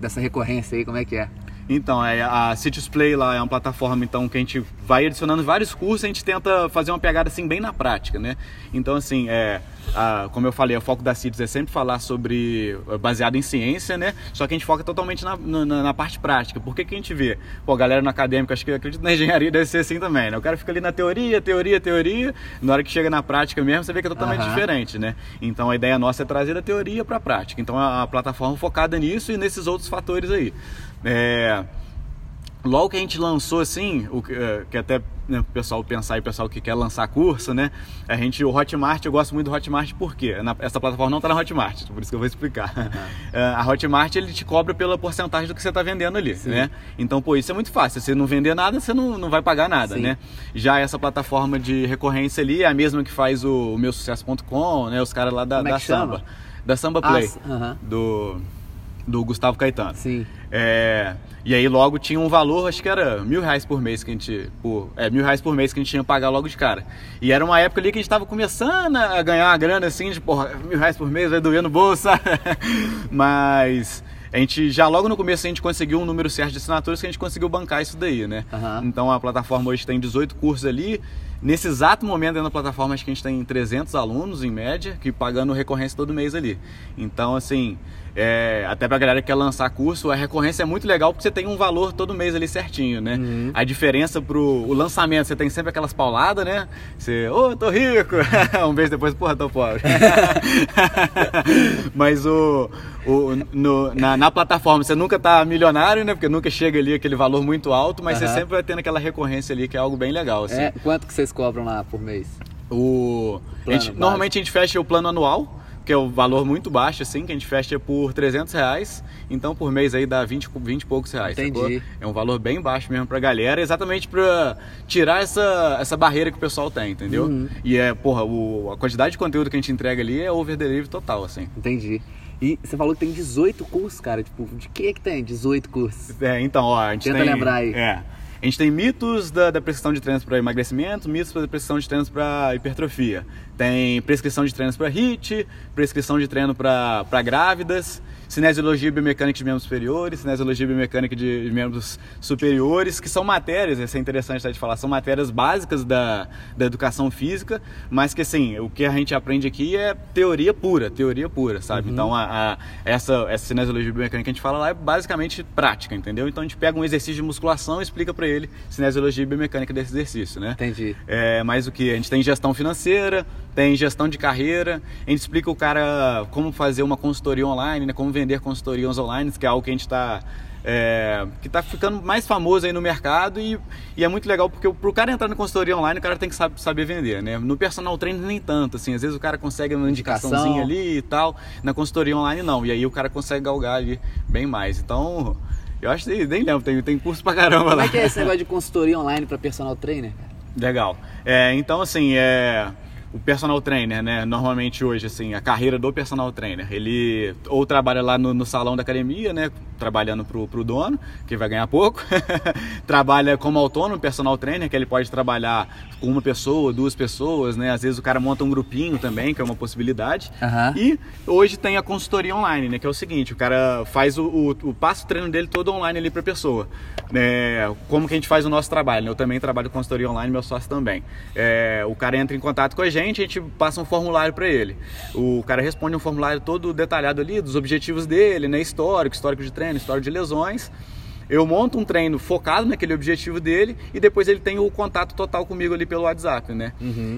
dessa recorrência aí, como é que é? Então, é, a Cities Play lá é uma plataforma então que a gente vai adicionando vários cursos, a gente tenta fazer uma pegada assim bem na prática, né? Então, assim, é, a, como eu falei, o foco da Cities é sempre falar sobre baseado em ciência, né? Só que a gente foca totalmente na, na, na parte prática. Por que, que a gente vê? Pô, galera no acadêmico, acho que acredito na engenharia deve ser assim também, né? O cara fica ali na teoria, teoria, teoria, na hora que chega na prática mesmo, você vê que é totalmente Aham. diferente, né? Então a ideia nossa é trazer da teoria para a prática. Então a, a plataforma focada nisso e nesses outros fatores aí. É, Logo que a gente lançou assim, o que, que até né, o pessoal pensar e o pessoal que quer lançar curso, né? A gente, o Hotmart, eu gosto muito do Hotmart porque essa plataforma não está na Hotmart, por isso que eu vou explicar. Eh, a Hotmart ele te cobra pela porcentagem do que você está vendendo ali, né? Então, pô, isso é muito fácil. Se você não vender nada, você não, não vai pagar nada, Sim. né? Já essa plataforma de recorrência ali é a mesma que faz o, o meu sucesso.com, né? Os caras lá da, é da? Samba. Da Samba Ah, Play. do, do Gustavo Caetano. Sim. É, e aí logo tinha um valor, acho que era mil reais por mês que a gente. Por, é, mil reais por mês que a gente tinha que pagar logo de cara. E era uma época ali que a gente tava começando a ganhar uma grana assim, de porra, mil reais por mês vai doer no bolso? Mas. A gente já logo no começo a gente conseguiu um número certo de assinaturas que a gente conseguiu bancar isso daí, né? Aham. Então a plataforma hoje tem 18 cursos ali. Nesse exato momento dentro da plataforma acho que a gente tem 300 alunos em média que pagando recorrência todo mês ali. Então assim, é, até pra galera que quer lançar curso, a recorrência é muito legal porque você tem um valor todo mês ali certinho, né? A diferença pro o lançamento, você tem sempre aquelas pauladas, né? Você, ô, tô rico! um mês depois, porra, tô pobre. Mas o, o, no- na, na plataforma você nunca tá milionário, né? Porque nunca chega ali aquele valor muito alto, mas você Aham. sempre vai tendo aquela recorrência ali que é algo bem legal, assim. É, quanto que vocês cobram lá por mês? O, a gente- normalmente a gente fecha o plano anual, que é o valor muito baixo, assim, que a gente fecha por 300 reais. Então por mês aí dá 20, co- 20 e poucos reais. Entendi. sacou? É um valor bem baixo mesmo pra galera, exatamente pra tirar essa, essa barreira que o pessoal tem, entendeu? Uhum. E é, porra, o, a quantidade de conteúdo que a gente entrega ali é over delivery total, assim. Entendi. E você falou que tem 18 cursos, cara. Tipo, de que que tem 18 cursos? É, então, ó, a gente Tenta tem. lembrar aí. É. A gente tem mitos da, da prescrição de treinos para emagrecimento, mitos da prescrição de treinos para hipertrofia. Tem prescrição de treinos para HIIT, prescrição de treino para grávidas, cinesiologia e biomecânica de membros superiores, cinesiologia e biomecânica de membros superiores, que são matérias, isso é interessante até de falar, são matérias básicas da, da educação física, mas que assim, o que a gente aprende aqui é teoria pura, teoria pura, sabe? Então a, a- essa, essa cinesiologia e biomecânica que a gente fala lá é basicamente prática, entendeu? Então a gente pega um exercício de musculação e explica para ele cinesiologia e biomecânica desse exercício, né? Entendi. É, mais o que? A gente tem gestão financeira, tem gestão de carreira, a gente explica o cara como fazer uma consultoria online, né? como vender consultorias online, que é algo que a gente está. que está ficando mais famoso aí no mercado e, e é muito legal porque para o cara entrar na consultoria online o cara tem que sab- saber vender, né? No personal trainer nem tanto, assim, às vezes o cara consegue uma indicaçãozinha Indicação. ali e tal, na consultoria online não, e aí o cara consegue galgar ali bem mais. Então, eu acho que nem lembro, tem, tem curso pra caramba Como lá. é que é esse negócio de consultoria online pra personal trainer? Legal. É, então, assim, é, o personal trainer, né? Normalmente hoje, assim, a carreira do personal trainer, ele ou trabalha lá no, no salão da academia, né? Trabalhando pro, pro dono, que vai ganhar pouco. trabalha como autônomo personal trainer, que ele pode trabalhar com uma pessoa, duas pessoas, né? Às vezes o cara monta um grupinho também, que é uma possibilidade. Aham. E hoje tem a consultoria online, né? Que é o seguinte, o cara faz o, o, o passo treino dele todo online ali pra pessoa. É, como que a gente faz o nosso trabalho, né? Eu também trabalho com consultoria online, meu sócio também. É, o cara entra em contato com a gente, a gente passa um formulário para ele. O cara responde um formulário todo detalhado ali, dos objetivos dele, né? Histórico, histórico de treino, histórico de lesões. Eu monto um treino focado naquele objetivo dele e depois ele tem o contato total comigo ali pelo WhatsApp, né?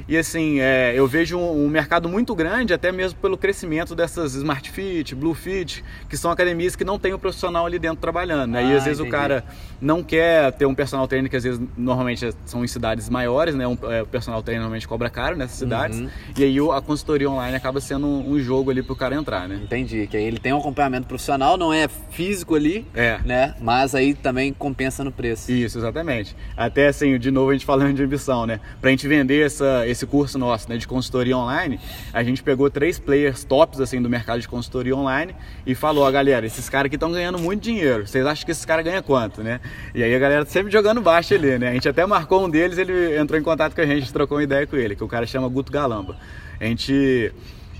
E assim, é, eu vejo um, um mercado muito grande, até mesmo pelo crescimento dessas Smart Fit, Blue Fit, que são academias que não tem o profissional ali dentro trabalhando, né? e Ah, às vezes entendi. o cara não quer ter um personal trainer que às vezes normalmente são em cidades maiores, né? Um, é, o personal trainer normalmente cobra caro nessas cidades. Uhum. E aí a consultoria online acaba sendo um, um jogo ali pro cara entrar, né? Entendi, que aí ele tem um acompanhamento profissional, não é físico ali, é. né? Mas aí também compensa no preço. Isso, exatamente. Até assim, de novo a gente falando de ambição, né? Pra gente vender essa, esse curso nosso, né, de consultoria online, a gente pegou três players tops assim do mercado de consultoria online e falou, ó, galera, esses caras aqui estão ganhando muito dinheiro. Vocês acham que esses caras ganham quanto, né? E aí a galera sempre jogando baixo ali, né? A gente até marcou um deles, ele entrou em contato com a gente, trocou uma ideia com ele, que o cara chama Guto Galamba. A gente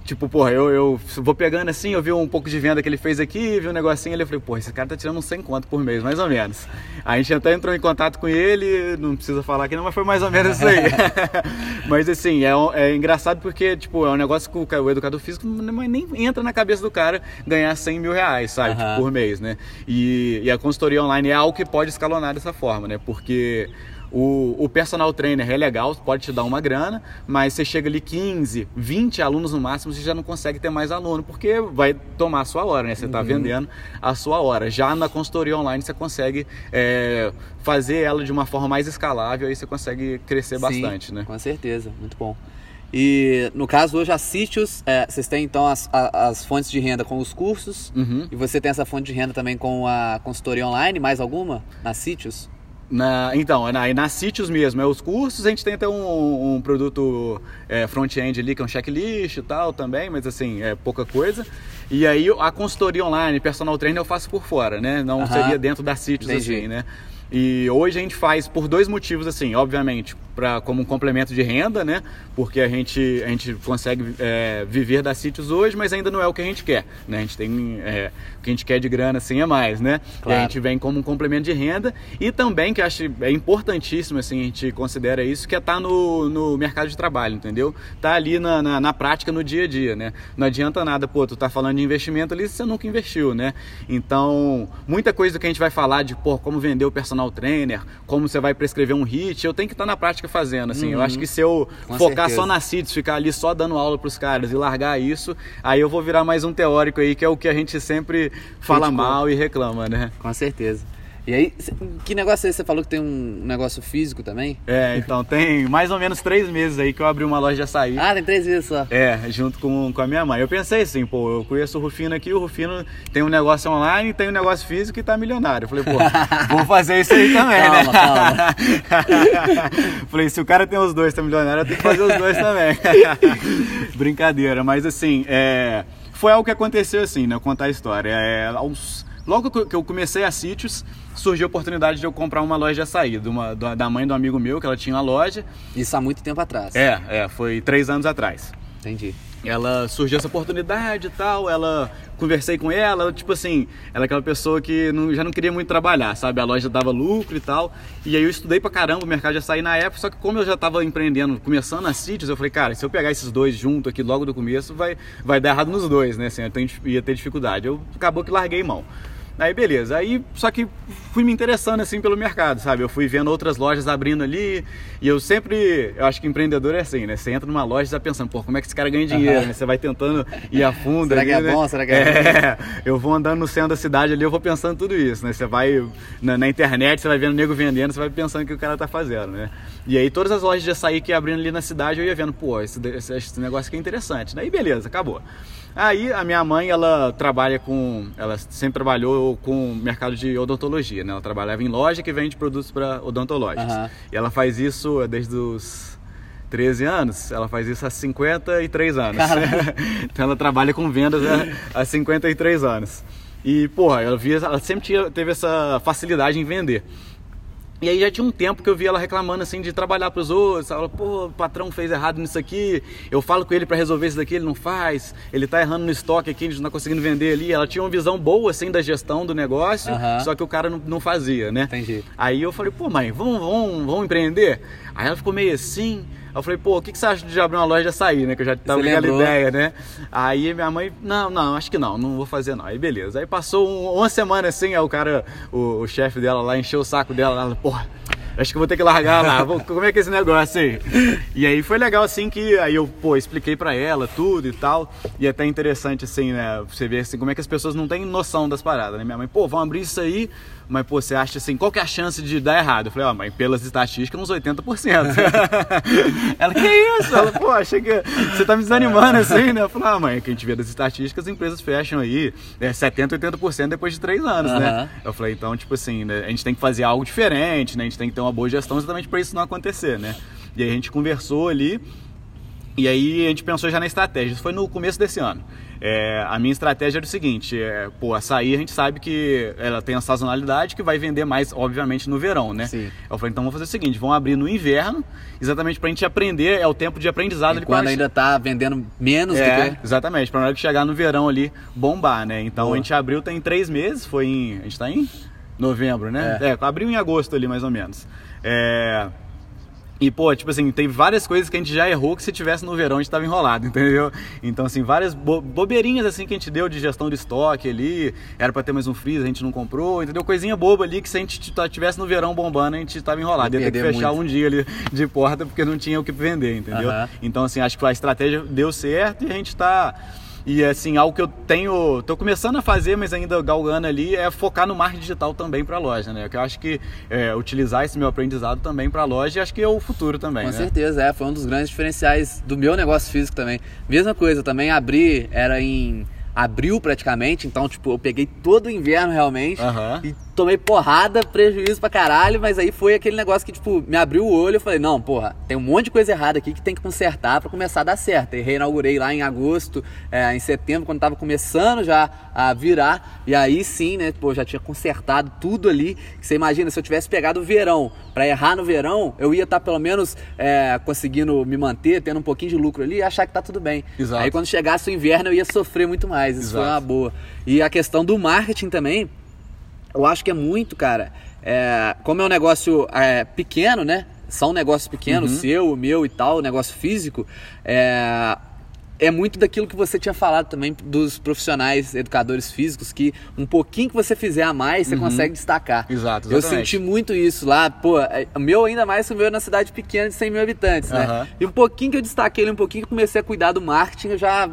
Tipo, porra, eu, eu vou pegando assim, eu vi um pouco de venda que ele fez aqui, vi um negocinho ali, eu falei, porra, esse cara tá tirando uns 100 conto por mês, mais ou menos. A gente até entrou em contato com ele, não precisa falar aqui não, mas foi mais ou menos isso aí. mas assim, é, é engraçado porque, tipo, é um negócio que o, o educador físico nem entra na cabeça do cara ganhar 100 mil reais, sabe, uhum. tipo, por mês, né? E, e a consultoria online é algo que pode escalonar dessa forma, né? Porque o, o, personal trainer é legal, pode te dar uma grana, mas você chega ali 15, 20 alunos no máximo, você já não consegue ter mais aluno, porque vai tomar a sua hora, né? Você está uhum. vendendo a sua hora. Já na consultoria online você consegue é, fazer ela de uma forma mais escalável, aí você consegue crescer Sim, bastante, né? Com certeza, muito bom. E no caso hoje a Sítios, é, vocês têm então as, as fontes de renda com os cursos uhum. e você tem essa fonte de renda também com a consultoria online, mais alguma na Sítios? Na, então, na, na sítios mesmo, é os cursos, a gente tem até um, um produto é, front-end ali, que é um checklist e tal também, mas assim, é pouca coisa. E aí a consultoria online, personal trainer eu faço por fora, né? Não seria dentro da sítios assim, né? E hoje a gente faz por dois motivos, assim, obviamente, para como um complemento de renda, né? Porque a gente, a gente consegue é, viver das sítios hoje, mas ainda não é o que a gente quer, né? A gente tem é, o que a gente quer de grana, assim, é mais, né? Claro. E a gente vem como um complemento de renda e também que acho é importantíssimo, assim, a gente considera isso, que é estar tá no, no mercado de trabalho, entendeu? Tá ali na, na, na, prática, no dia a dia, né? Não adianta nada, pô, tu tá falando de investimento ali se você nunca investiu, né? Então, muita coisa que a gente vai falar de, pô, como vender o personal personal trainer, como você vai prescrever um hit, eu tenho que estar na prática fazendo, assim. Uhum. Eu acho que se eu Com focar certeza. só na CITES, ficar ali só dando aula para os caras e largar isso, aí eu vou virar mais um teórico aí, que é o que a gente sempre fala mal e reclama, né? Com certeza. E aí, que negócio é esse? Você falou que tem um negócio físico também? É, então tem mais ou menos três meses aí que eu abri uma loja de açaí. Ah, tem três meses só. É, junto com, com a minha mãe. Eu pensei assim, pô, eu conheço o Rufino aqui, o Rufino tem um negócio online, tem um negócio físico e tá milionário. Eu falei, pô, vou fazer isso aí também, calma, né? Calma. falei, se o cara tem os dois, tá milionário, eu tenho que fazer os dois também. Brincadeira, mas assim, é, foi algo que aconteceu assim, né? Contar a história. É, aos, logo que eu comecei a sítios, surgiu a oportunidade de eu comprar uma loja de açaí, de uma, da mãe do amigo meu, que ela tinha uma loja. Isso há muito tempo atrás. É, é, foi três anos atrás. Entendi. Ela surgiu essa oportunidade e tal, ela conversei com ela, ela, tipo assim, ela é aquela pessoa que não, já não queria muito trabalhar, sabe? A loja dava lucro e tal. E aí eu estudei pra caramba o mercado de açaí na época, só que como eu já tava empreendendo, começando a sítios, eu falei, cara, se eu pegar esses dois junto aqui logo do começo, vai, vai dar errado nos dois, né? Assim, eu ia ter dificuldade. Eu acabou que larguei mão. Aí beleza, aí só que fui me interessando assim pelo mercado, sabe? Eu fui vendo outras lojas abrindo ali e eu sempre, eu acho que empreendedor é assim, né? Você entra numa loja e tá pensando, pô, como é que esse cara ganha dinheiro, uhum. né? Você vai tentando ir a fundo. Será ali, que é né? bom? Será que é, é Eu vou andando no centro da cidade ali, eu vou pensando tudo isso, né? Você vai na, na internet, você vai vendo nego vendendo, você vai pensando o que o cara tá fazendo, né? E aí todas as lojas de açaí que abrindo ali na cidade, eu ia vendo, pô, esse, esse, esse negócio aqui é interessante. Daí beleza, acabou. Aí a minha mãe, ela trabalha com, ela sempre trabalhou com mercado de odontologia, né? Ela trabalhava em loja que vende produtos para odontológicos. Uhum. E ela faz isso desde os 13 anos, ela faz isso há 53 anos. então ela trabalha com vendas há 53 anos. E, porra, ela, via, ela sempre tinha, teve essa facilidade em vender. E aí já tinha um tempo que eu vi ela reclamando assim de trabalhar para os outros. Ela, pô, o patrão fez errado nisso aqui. Eu falo com ele para resolver isso daqui, ele não faz. Ele tá errando no estoque aqui, a gente não tá conseguindo vender ali. Ela tinha uma visão boa assim da gestão do negócio, uhum. só que o cara não, não fazia, né? Entendi. Aí eu falei, pô, mãe, vamos, vamos, vamos empreender? Aí ela ficou meio assim. Eu falei, pô, o que, que você acha de abrir uma loja de açaí, né? Que eu já tava com aquela ideia, né? Aí minha mãe, não, não, acho que não, não vou fazer não. Aí beleza. Aí passou um, uma semana assim, aí o cara, o, o chefe dela lá, encheu o saco dela, ela, porra acho que vou ter que largar lá, vou, como é que é esse negócio aí? E aí foi legal assim que aí eu, pô, expliquei para ela tudo e tal, e é até interessante assim, né, você ver assim como é que as pessoas não têm noção das paradas, né? Minha mãe, pô, vamos abrir isso aí, mas pô, você acha assim, qual que é a chance de dar errado? Eu falei, ó, oh, mãe, pelas estatísticas, uns 80%. ela, que isso? Ela, pô, achei que você tá me desanimando assim, né? Eu falei, ah, mãe, que a gente vê das estatísticas, as empresas fecham aí é, 70%, 80% depois de três anos, uhum. né? Eu falei, então, tipo assim, né, a gente tem que fazer algo diferente, né? A gente tem que ter uma boa gestão exatamente para isso não acontecer, né? E aí a gente conversou ali e aí a gente pensou já na estratégia. Isso foi no começo desse ano. É, a minha estratégia era o seguinte: é, pô, açaí a gente sabe que ela tem a sazonalidade que vai vender mais, obviamente, no verão, né? Sim. Eu falei, então vamos fazer o seguinte: vamos abrir no inverno, exatamente para a gente aprender, é o tempo de aprendizado. E quando ainda está vendendo menos é, do que. Exatamente, para na hora que chegar no verão ali, bombar, né? Então Boa. a gente abriu tem três meses, foi em. A gente está em novembro, né? É. é, abriu em agosto ali mais ou menos. É, e, pô, tipo assim, tem várias coisas que a gente já errou que se tivesse no verão a gente tava enrolado, entendeu? Então, assim, várias bo bobeirinhas assim que a gente deu de gestão de estoque ali, era para ter mais um freezer, a gente não comprou, entendeu? Coisinha boba ali que se a gente tivesse no verão bombando, a gente tava enrolado. Ia ter que fechar muito. um dia ali de porta porque não tinha o que vender, entendeu? Uhum. Então, assim, acho que a estratégia deu certo e a gente tá e assim, algo que eu tenho, tô começando a fazer, mas ainda galgando ali, é focar no marketing digital também para a loja, né? Que eu acho que é, utilizar esse meu aprendizado também para a loja, acho que é o futuro também. Com né? certeza, é, foi um dos grandes diferenciais do meu negócio físico também. Mesma coisa, também abrir era em abril praticamente, então tipo, eu peguei todo o inverno realmente uhum. e tomei porrada, prejuízo pra caralho, mas aí foi aquele negócio que, tipo, me abriu o olho e falei, não, porra, tem um monte de coisa errada aqui que tem que consertar para começar a dar certo. E reinaugurei lá em agosto, é, em setembro, quando tava começando já a virar, e aí sim, né, pô, já tinha consertado tudo ali. Você imagina, se eu tivesse pegado o verão para errar no verão, eu ia estar tá, pelo menos é, conseguindo me manter, tendo um pouquinho de lucro ali e achar que tá tudo bem. Exato. Aí quando chegasse o inverno eu ia sofrer muito mais, isso Exato. foi uma boa. E a questão do marketing também, eu acho que é muito, cara. É, como é um negócio é, pequeno, né? São negócios pequenos, uhum. seu, o meu e tal, negócio físico. É, é muito daquilo que você tinha falado também dos profissionais educadores físicos, que um pouquinho que você fizer a mais, você uhum. consegue destacar. Exato, exatamente. Eu senti muito isso lá, pô, é, meu ainda mais o meu é na cidade pequena de 100 mil habitantes, né? Uhum. E um pouquinho que eu destaquei ele, um pouquinho que comecei a cuidar do marketing, eu já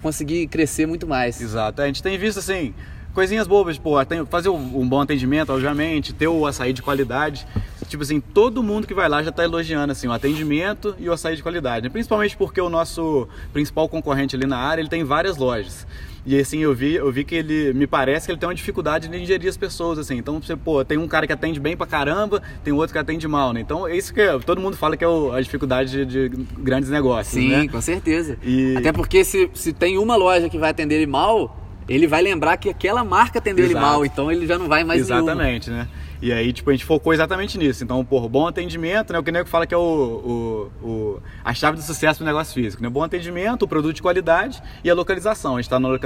consegui crescer muito mais. Exato, a gente tem visto assim, coisinhas bobas, pô, fazer um, um, bom atendimento, obviamente, ter o açaí de qualidade. Tipo assim, todo mundo que vai lá já está elogiando assim, o atendimento e o açaí de qualidade. Né? Principalmente porque o nosso principal concorrente ali na área, ele tem várias lojas. E assim, eu vi, eu vi que ele, me parece que ele tem uma dificuldade de ingerir as pessoas, assim. Então, você, pô, tem um cara que atende bem pra caramba, tem outro que atende mal, né? Então, é isso que é, todo mundo fala que é o, a dificuldade de, de, grandes negócios, Sim, né? com certeza. E... Até porque se, se tem uma loja que vai atender ele mal, ele vai lembrar que aquela marca atendeu Exato. ele mal, então ele já não vai mais Exatamente, nenhuma. né? E aí, tipo, a gente focou exatamente nisso. Então, por bom atendimento, né? O que o nego fala que é o, o, o, a chave do sucesso do negócio físico, né? Bom atendimento, o produto de qualidade e a localização. A gente está numa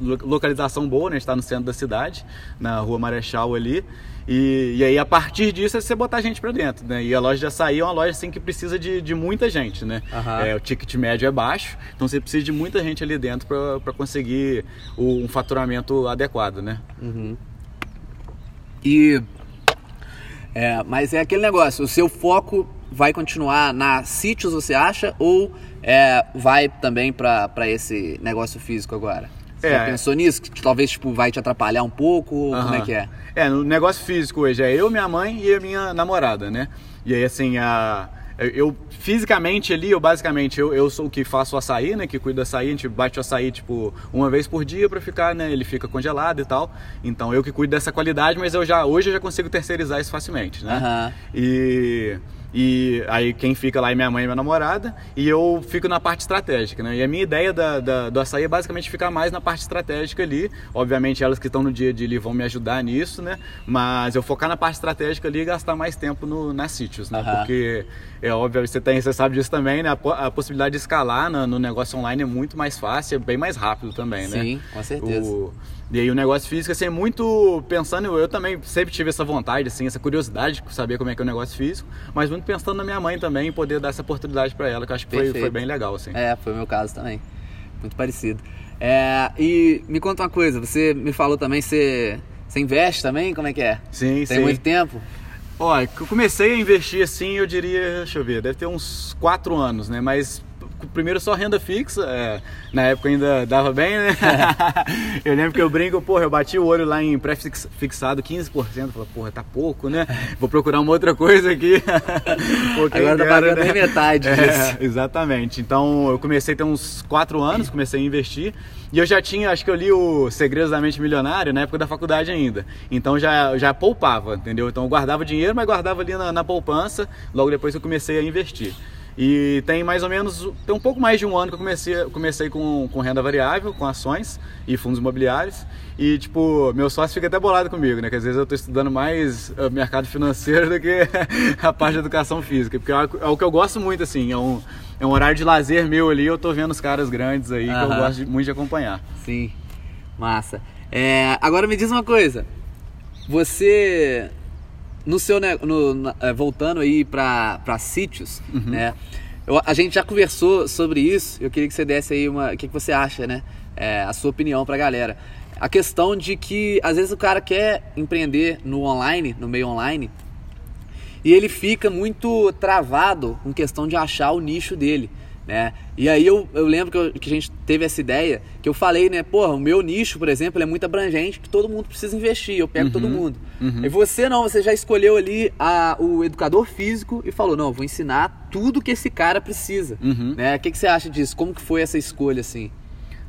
localização boa, né? A gente está no centro da cidade, na rua Marechal ali. E, e aí, a partir disso, é você botar gente para dentro, né? E a loja de açaí é uma loja, assim, que precisa de, de muita gente, né? Uhum. É, o ticket médio é baixo, então você precisa de muita gente ali dentro para conseguir o, um faturamento adequado, né? Uhum. E... É, mas é aquele negócio, o seu foco vai continuar na sítios, você acha? Ou é, vai também para esse negócio físico agora? Você é, pensou nisso? Que talvez tipo, vai te atrapalhar um pouco? Uhum. Como é que é? É, no negócio físico hoje é eu, minha mãe e a minha namorada, né? E aí, assim, a, eu fisicamente ali, eu basicamente, eu, eu sou o que faço o açaí, né? Que cuida do açaí, a gente bate o açaí, tipo, uma vez por dia para ficar, né? Ele fica congelado e tal. Então eu que cuido dessa qualidade, mas eu já, hoje eu já consigo terceirizar isso facilmente, né? Uhum. E e aí quem fica lá é minha mãe e minha namorada, e eu fico na parte estratégica, né? E a minha ideia da, da, do açaí é basicamente ficar mais na parte estratégica ali. Obviamente elas que estão no dia dia ali vão me ajudar nisso, né? Mas eu focar na parte estratégica ali e gastar mais tempo no, nas sítios, né? Uhum. Porque é óbvio, você, tem, você sabe disso também, né? A, a possibilidade de escalar no, no, negócio online é muito mais fácil, é bem mais rápido também, né? Sim, com certeza. O, e aí o negócio físico, assim, é muito pensando, eu também sempre tive essa vontade, assim, essa curiosidade de saber como é que é o negócio físico, mas muito pensando na minha mãe também, poder dar essa oportunidade para ela, que eu acho que foi, foi, bem legal, assim. É, foi o meu caso também. Muito parecido. É, e me conta uma coisa, você me falou também, você, você investe também? Como é que é? Sim, Tem sim. muito tempo? Olha, eu comecei a investir assim, eu diria, deixa eu ver, deve ter uns quatro anos, né? Mas primeiro só renda fixa, é, na época ainda dava bem, né? eu lembro que eu brinco, porra, eu bati o olho lá em pré-fixado 15%, falei, porra, tá pouco, né? Vou procurar uma outra coisa aqui. Agora tá pagando né? metade é, disso. É, exatamente. Então eu comecei a ter uns 4 anos, comecei a investir. E eu já tinha, acho que eu li o Segredos da Mente Milionária na época da faculdade ainda. Então já, já poupava, entendeu? Então eu guardava dinheiro, mas guardava ali na, na poupança. Logo depois eu comecei a investir. E tem mais ou menos, tem um pouco mais de um ano que eu comecei, comecei com, com renda variável, com ações e fundos imobiliários. E, tipo, meu sócio fica até bolado comigo, né? Que às vezes eu estou estudando mais uh, mercado financeiro do que a parte de educação física. Porque é, é o que eu gosto muito, assim. É um, é um horário de lazer meu ali. Eu tô vendo os caras grandes aí que eu gosto de, muito de acompanhar. Sim, massa. É, agora me diz uma coisa. Você no seu no, no, é, voltando aí para sítios, uhum. né? Eu, a gente já conversou sobre isso. Eu queria que você desse aí uma, o que, que você acha, né? É, a sua opinião para a galera. A questão de que às vezes o cara quer empreender no online, no meio online, e ele fica muito travado com questão de achar o nicho dele né? E aí eu, eu lembro que, eu, que, a gente teve essa ideia, que eu falei, né, porra, o meu nicho, por exemplo, é muito abrangente, que todo mundo precisa investir, eu pego uhum, todo mundo. Uhum. E você não, você já escolheu ali a, o educador físico e falou, não, vou ensinar tudo que esse cara precisa, uhum. né? O que, que você acha disso? Como que foi essa escolha, assim?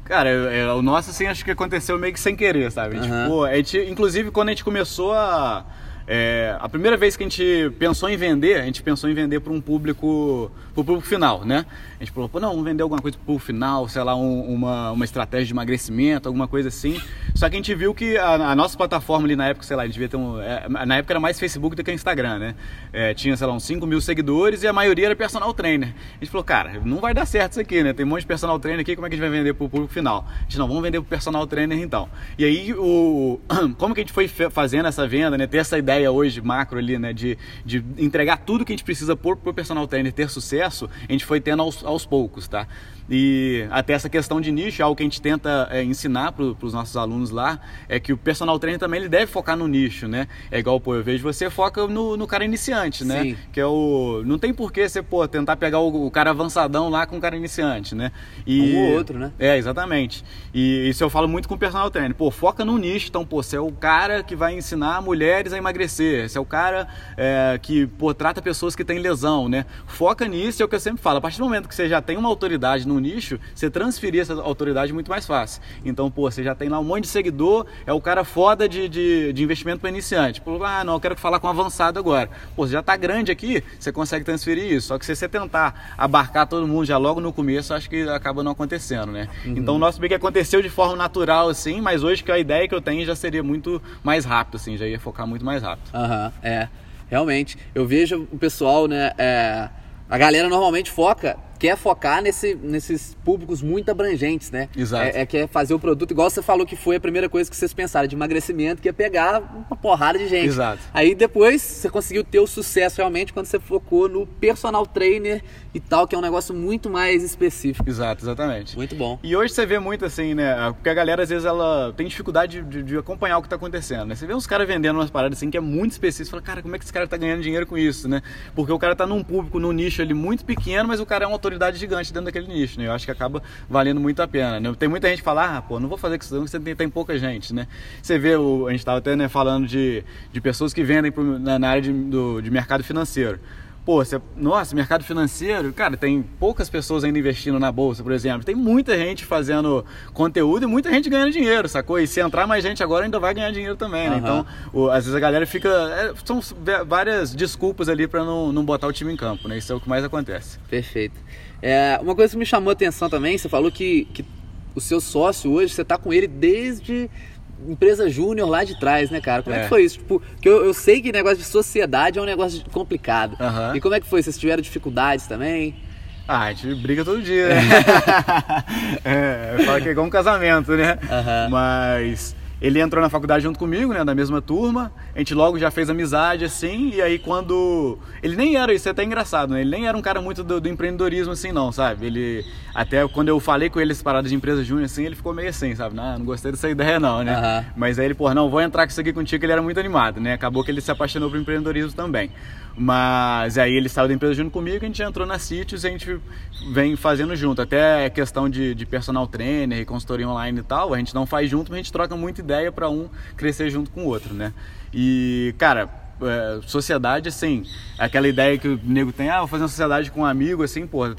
Cara, é, o nosso, assim, acho que aconteceu meio que sem querer, sabe? Tipo, a gente, inclusive, quando a gente começou a é, a primeira vez que a gente pensou em vender, a gente pensou em vender para um público, para o público final, né? A gente falou, não, vamos vender alguma coisa para o público final, sei lá, um, uma, uma estratégia de emagrecimento, alguma coisa assim. Só que a gente viu que a, a nossa plataforma ali na época, sei lá, a gente devia ter um. É, na época era mais Facebook do que Instagram, né? É, tinha, sei lá, uns 5 mil seguidores e a maioria era personal trainer. A gente falou, cara, não vai dar certo isso aqui, né? Tem um monte de personal trainer aqui, como é que a gente vai vender para o público final? A gente, não, vamos vender para o personal trainer então. E aí, o, como que a gente foi fazendo essa venda, né? Ter essa ideia hoje macro ali, né, de, de entregar tudo que a gente precisa por, por personal trainer ter sucesso, a gente foi tendo aos, aos poucos, tá? E até essa questão de nicho, algo que a gente tenta é, ensinar para os nossos alunos lá, é que o personal trainer também ele deve focar no nicho, né? É igual, pô, eu vejo você foca no, no cara iniciante, né? Sim. Que é o. Não tem porquê você, pô, tentar pegar o, o, cara avançadão lá com o cara iniciante, né? E, um ou outro, né? É, exatamente. E isso eu falo muito com o personal trainer. Pô, foca no nicho. Então, pô, você é o cara que vai ensinar mulheres a emagrecer. Você é o cara é, que, pô, trata pessoas que têm lesão, né? Foca nisso, é o que eu sempre falo. A partir do momento que você já tem uma autoridade no nicho, você transferir essa autoridade é muito mais fácil. Então, pô, você já tem lá um monte de seguidor, é o cara foda de, de, de investimento para iniciante. Pô, ah, não, eu quero falar com avançado agora. Pô, você já tá grande aqui, você consegue transferir isso. Só que se você tentar abarcar todo mundo já logo no começo, acho que acaba não acontecendo, né? Uhum. Então, o nosso bem que aconteceu de forma natural, assim, mas hoje que a ideia que eu tenho já seria muito mais rápido, assim, já ia focar muito mais rápido. Aham, uhum, é. Realmente. Eu vejo o pessoal, né? É, a galera normalmente foca quer focar nesse, nesses públicos muito abrangentes, né? Exato. É, é quer fazer o produto, igual você falou que foi a primeira coisa que vocês pensaram, de emagrecimento, que ia pegar uma porrada de gente. Exato. Aí depois você conseguiu ter o sucesso realmente quando você focou no personal trainer e tal, que é um negócio muito mais específico. Exato, exatamente. Muito bom. E hoje você vê muito assim, né? Porque a galera às vezes ela tem dificuldade de, de acompanhar o que está acontecendo, né? Você vê uns caras vendendo umas paradas assim que é muito específico, fala, cara, como é que esse cara está ganhando dinheiro com isso, né? Porque o cara está num público, num nicho ali muito pequeno, mas o cara é uma autoridade gigante dentro daquele nicho, né? Eu acho que acaba valendo muito a pena, né? Tem muita gente que fala, ah, pô, não vou fazer isso porque você tem, tem pouca gente, né? Você vê, o, a gente estava até né, falando de, de pessoas que vendem pro, na, na, área de, do, de mercado financeiro. Pô, você, nossa, mercado financeiro, cara, tem poucas pessoas ainda investindo na bolsa, por exemplo. Tem muita gente fazendo conteúdo e muita gente ganhando dinheiro, sacou? E se entrar mais gente agora, ainda vai ganhar dinheiro também, né? Então, o, às vezes a galera fica. É, são várias desculpas ali para não, não botar o time em campo, né? Isso é o que mais acontece. Perfeito. É, uma coisa que me chamou a atenção também, você falou que, que o seu sócio hoje, você está com ele desde empresa júnior lá de trás, né, cara? Como é, é que foi isso? Tipo, que eu, eu, sei que negócio de sociedade é um negócio complicado. Uhum. E como é que foi? Vocês tiveram dificuldades também? Ah, a gente briga todo dia, né? é, fala que é igual um casamento, né? Uhum. Mas ele entrou na faculdade junto comigo, né, da mesma turma. A gente logo já fez amizade, assim. E aí, quando. Ele nem era, isso é até engraçado, né? Ele nem era um cara muito do, do empreendedorismo, assim, não, sabe? Ele. Até quando eu falei com ele esse parada de empresa júnior, assim, ele ficou meio assim, sabe? Não, não gostei dessa ideia, não, né? Uhum. Mas aí ele, pô, não, vou entrar com isso aqui contigo, que ele era muito animado, né? Acabou que ele se apaixonou por empreendedorismo também. Mas aí ele saiu da empresa junto comigo, a gente entrou na Sítios e a gente vem fazendo junto. Até questão de, de personal trainer consultoria online e tal, a gente não faz junto, mas a gente troca muita ideia para um crescer junto com o outro, né? E, cara, é, sociedade, assim, aquela ideia que o nego tem, ah, vou fazer uma sociedade com um amigo, assim, pô,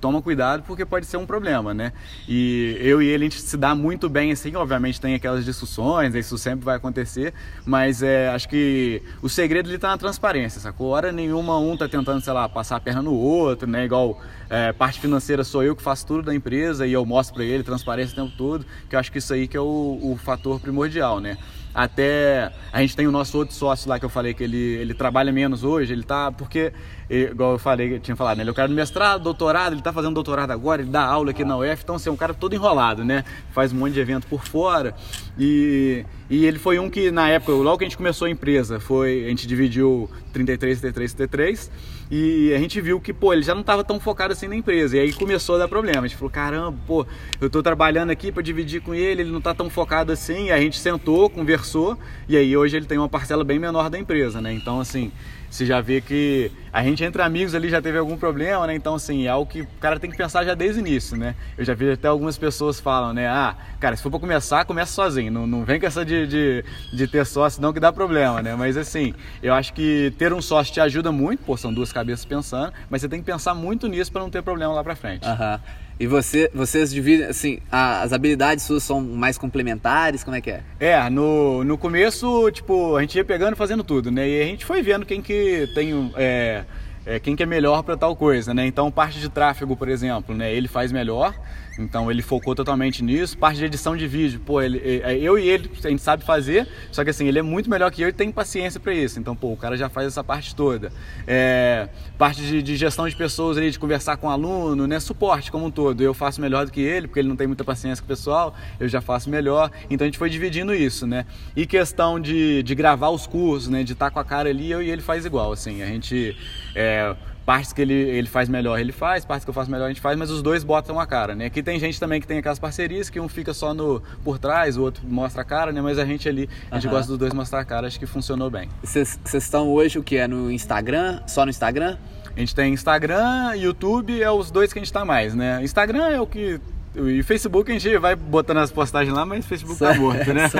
toma cuidado porque pode ser um problema, né? E eu e ele a gente se dá muito bem assim, obviamente tem aquelas discussões, isso sempre vai acontecer, mas é, acho que o segredo ele tá na transparência, sacou? Hora nenhuma um tá tentando, sei lá, passar a perna no outro, né? Igual é, parte financeira sou eu que faço tudo da empresa e eu mostro para ele transparência o tempo todo, que eu acho que isso aí que é o, o fator primordial, né? até a gente tem o nosso outro sócio lá que eu falei que ele, ele trabalha menos hoje, ele tá porque igual eu falei, eu tinha falado, né? Ele é o cara do mestrado, doutorado, ele tá fazendo doutorado agora, ele dá aula aqui na UF, então assim, é um cara todo enrolado, né? Faz um monte de evento por fora. E, e ele foi um que na época, logo que a gente começou a empresa, foi a gente dividiu 33, 33, 33 e a gente viu que, pô, ele já não estava tão focado assim na empresa. E aí começou a dar problema. A gente falou, caramba, pô, eu estou trabalhando aqui para dividir com ele, ele não está tão focado assim. E a gente sentou, conversou, e aí hoje ele tem uma parcela bem menor da empresa, né? Então, assim, você já vê que a gente entre amigos ali já teve algum problema, né? Então, assim, é algo que o cara tem que pensar já desde o início, né? Eu já vi até algumas pessoas falam, né? Ah, cara, se for pra começar, começa sozinho. Não, não vem com essa de, de, de ter sócio, não, que dá problema, né? Mas, assim, eu acho que ter um sócio te ajuda muito, pô, são duas cabeças pensando, mas você tem que pensar muito nisso para não ter problema lá pra frente. Aham. Uhum. E você, vocês dividem, assim, as habilidades suas são mais complementares? Como é que é? É, no, no começo, tipo, a gente ia pegando fazendo tudo, né? E a gente foi vendo quem que tem. É, é, quem que é melhor para tal coisa, né? Então, parte de tráfego, por exemplo, né? Ele faz melhor. Então ele focou totalmente nisso. Parte de edição de vídeo, pô, ele, é, é, eu e ele a gente sabe fazer, só que assim, ele é muito melhor que eu e tem paciência para isso. Então, pô, o cara já faz essa parte toda. É, parte de, de, gestão de pessoas ali, de conversar com o aluno, né? Suporte como um todo. Eu faço melhor do que ele, porque ele não tem muita paciência com o pessoal, eu já faço melhor. Então a gente foi dividindo isso, né? E questão de, de gravar os cursos, né? De estar tá com a cara ali, eu e ele faz igual, assim. A gente. É, partes que ele, ele faz melhor, ele faz, partes que eu faço melhor, a gente faz, mas os dois botam a cara, né? Aqui tem gente também que tem aquelas parcerias que um fica só no por trás, o outro mostra a cara, né? Mas a gente ali, a gente uhum. gosta dos dois mostrar a cara, acho que funcionou bem. Vocês estão hoje o que é no Instagram? Só no Instagram? A gente tem Instagram, YouTube, é os dois que a gente está mais, né? Instagram é o que e Facebook a gente vai botando as postagens lá, mas o Facebook só, tá morto, né? Só,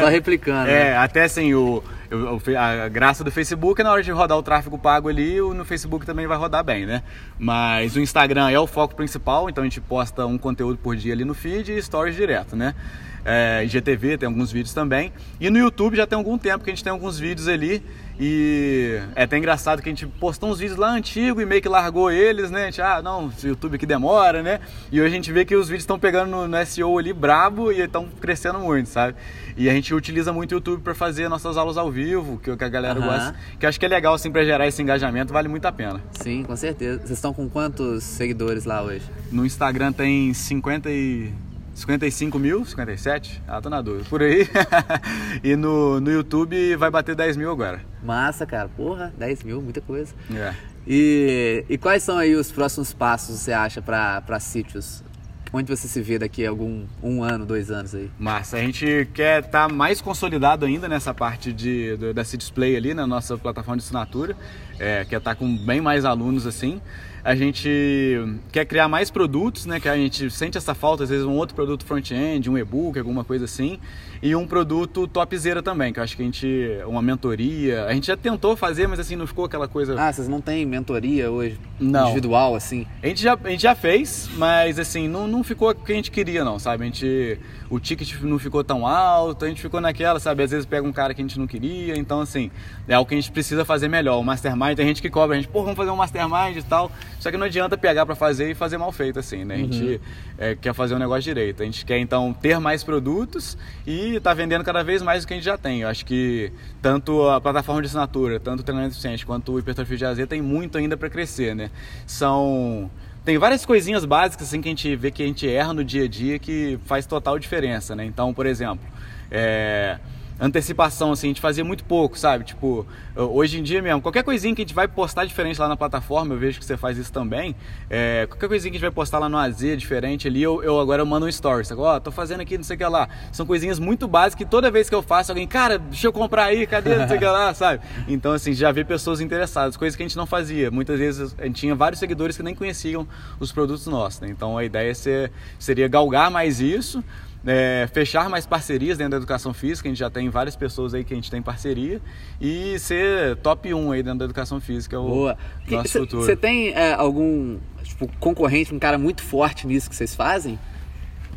só replicando. É, né? até assim, o, a graça do Facebook é na hora de rodar o tráfego pago ali, no Facebook também vai rodar bem, né? Mas o Instagram é o foco principal, então a gente posta um conteúdo por dia ali no feed e stories direto, né? É, IGTV tem alguns vídeos também. E no YouTube já tem algum tempo que a gente tem alguns vídeos ali e é até engraçado que a gente postou uns vídeos lá antigos e meio que largou eles, né? A gente, ah, não, o YouTube aqui demora, né? E hoje a gente vê que os vídeos estão pegando no, no, SEO ali brabo e estão crescendo muito, sabe? E a gente utiliza muito o YouTube para fazer nossas aulas ao vivo, que, que a galera uhum. gosta. Que eu acho que é legal, assim, para gerar esse engajamento, vale muito a pena. Sim, com certeza. Vocês estão com quantos seguidores lá hoje? No Instagram tem 50 e 55 mil, 57? Ah, tô na dúvida. Por aí. e no, no YouTube vai bater 10 mil agora. Massa, cara. Porra, 10 mil, muita coisa. É. E, e quais são aí os próximos passos, você acha, para sítios? Onde você se vê daqui a algum um ano, dois anos aí? Massa, a gente quer estar tá mais consolidado ainda nessa parte de, do, da City Display ali, na nossa plataforma de assinatura. É, quer estar tá com bem mais alunos assim a gente quer criar mais produtos, né? Que a gente sente essa falta, às vezes um outro produto front-end, um e-book, alguma coisa assim, e um produto topzera também, que eu acho que a gente uma mentoria, a gente já tentou fazer, mas assim não ficou aquela coisa. Ah, vocês não têm mentoria hoje não. individual assim? A gente já a gente já fez, mas assim não, não ficou o que a gente queria não, sabe? A gente o ticket não ficou tão alto, a gente ficou naquela, sabe? Às vezes pega um cara que a gente não queria, então assim é o que a gente precisa fazer melhor. O mastermind tem gente que cobra, a gente, pô, vamos fazer um mastermind e tal. Só que não adianta pegar para fazer e fazer mal feito, assim, né? A gente uhum. é, quer fazer um negócio direito. A gente quer, então, ter mais produtos e tá vendendo cada vez mais do que a gente já tem. Eu acho que tanto a plataforma de assinatura, tanto o treinamento eficiente quanto o hipertrofia de AZ tem muito ainda para crescer, né? São tem várias coisinhas básicas assim que a gente vê que a gente erra no dia a dia que faz total diferença, né? Então, por exemplo, É, antecipação, assim, a gente fazia muito pouco, sabe? Tipo, hoje em dia mesmo, qualquer coisinha que a gente vai postar diferente lá na plataforma, eu vejo que você faz isso também. É, qualquer coisinha que a gente vai postar lá no AZ diferente ali, eu, eu agora eu mando um story, sabe? Ó, oh, tô fazendo aqui, não sei o que lá. São coisinhas muito básicas que toda vez que eu faço, alguém, cara, deixa eu comprar aí, cadê, não sei o que lá, sabe? Então, assim, já vê pessoas interessadas, coisas que a gente não fazia. Muitas vezes a gente tinha vários seguidores que nem conheciam os produtos nossos, né? Então a ideia é seria galgar mais isso é, fechar mais parcerias dentro da educação física, a gente já tem várias pessoas aí que a gente tem parceria, e ser top 1 aí dentro da educação física, é o Boa. nosso cê, futuro. Você tem é, algum tipo, concorrente, um cara muito forte nisso que vocês fazem?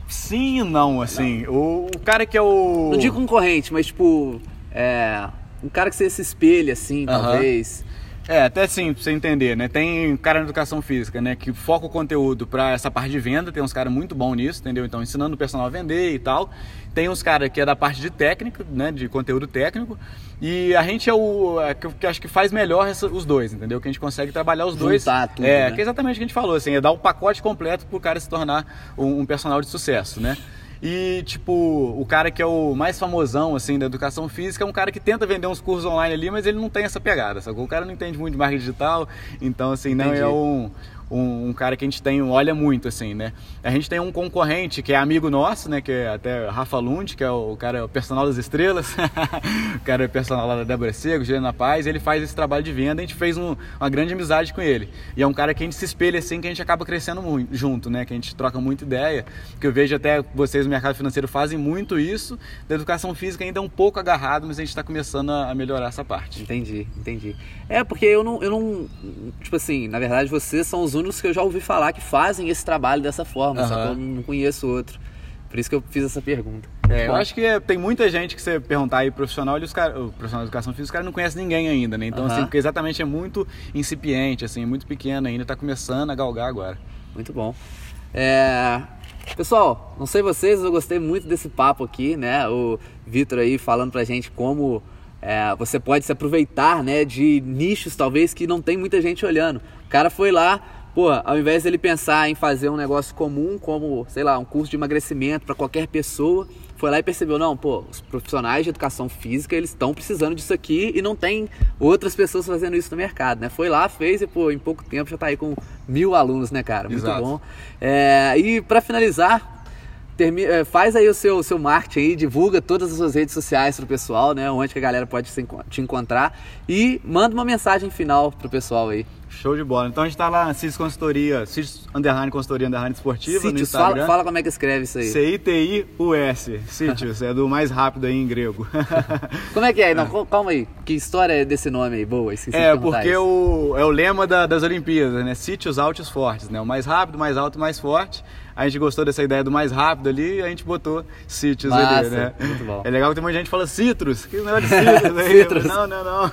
Sim e não, assim. Não. O, o, cara que é o. Não digo concorrente, mas tipo. É, um cara que você se espelha, assim, uh -huh. talvez. É, até sim, pra você entender, né? Tem cara na educação física, né? Que foca o conteúdo para essa parte de venda, tem uns caras muito bons nisso, entendeu? Então, ensinando o personal a vender e tal. Tem uns caras que é da parte de técnica, né? De conteúdo técnico. E a gente é o é, que, acho que faz melhor essa, os dois, entendeu? Que a gente consegue trabalhar os dois. Tudo, é, né? que é exatamente o que a gente falou, assim, é dar o pacote completo pro cara se tornar um, um personal de sucesso, né? E, tipo, o cara que é o mais famosão, assim, da educação física é um cara que tenta vender uns cursos online ali, mas ele não tem essa pegada, sacou? O cara não entende muito de marketing digital, então, assim, não Entendi. é um um, um, cara que a gente tem, olha muito, assim, né? A gente tem um concorrente que é amigo nosso, né? Que é até Rafa Lund, que é o, cara, o personal das estrelas. o cara é personal lá da Débora Sego, Juliana Paz. Ele faz esse trabalho de venda, a gente fez um, uma grande amizade com ele. E é um cara que a gente se espelha, assim, que a gente acaba crescendo muito, junto, né? Que a gente troca muita ideia. Que eu vejo até vocês no mercado financeiro fazem muito isso. Da educação física ainda é um pouco agarrado, mas a gente está começando a, a melhorar essa parte. Entendi, entendi. É, porque eu não, eu não. Tipo assim, na verdade, vocês são os únicos que eu já ouvi falar que fazem esse trabalho dessa forma, uhum. só que eu não conheço outro. Por isso que eu fiz essa pergunta. É, eu acho que é, tem muita gente que você perguntar aí profissional, os cara, o profissional de educação física, os caras não conhecem ninguém ainda, né? Então, uhum. assim, porque exatamente é muito incipiente, assim, muito pequeno ainda, está começando a galgar agora. Muito bom. É... Pessoal, não sei vocês, eu gostei muito desse papo aqui, né? O Vitor aí falando pra gente como é, você pode se aproveitar, né, de nichos talvez que não tem muita gente olhando. O cara foi lá, pô, ao invés dele pensar em fazer um negócio comum, como, sei lá, um curso de emagrecimento para qualquer pessoa, foi lá e percebeu, não, pô, os profissionais de educação física, eles estão precisando disso aqui e não tem outras pessoas fazendo isso no mercado, né? Foi lá, fez e, pô, em pouco tempo já está aí com mil alunos, né, cara? Muito Exato. bom. É, e para finalizar, Termina, é, faz aí o seu, seu marketing aí, divulga todas as suas redes sociais pro pessoal, né? Onde que a galera pode te encontrar e manda uma mensagem final pro pessoal aí. Show de bola. Então a gente está lá na CIS Consultoria, CIS Underline Consultoria Underline Esportiva Sítios, no Instagram. Fala, fala, como é que escreve isso aí. C-I-T-I-U-S, Sítios, é do mais rápido aí em grego. como é que é? Não, calma aí, que história é desse nome aí? Boa, É, porque o, é o lema da, das Olimpíadas, né? Sítios altos fortes, né? O mais rápido, mais alto, mais forte. A gente gostou dessa ideia do mais rápido ali e a gente botou sítios Massa, ali, né? Muito bom. É legal que tem muita gente que fala citrus. Que negócio de citrus aí? citrus. Não, não, não.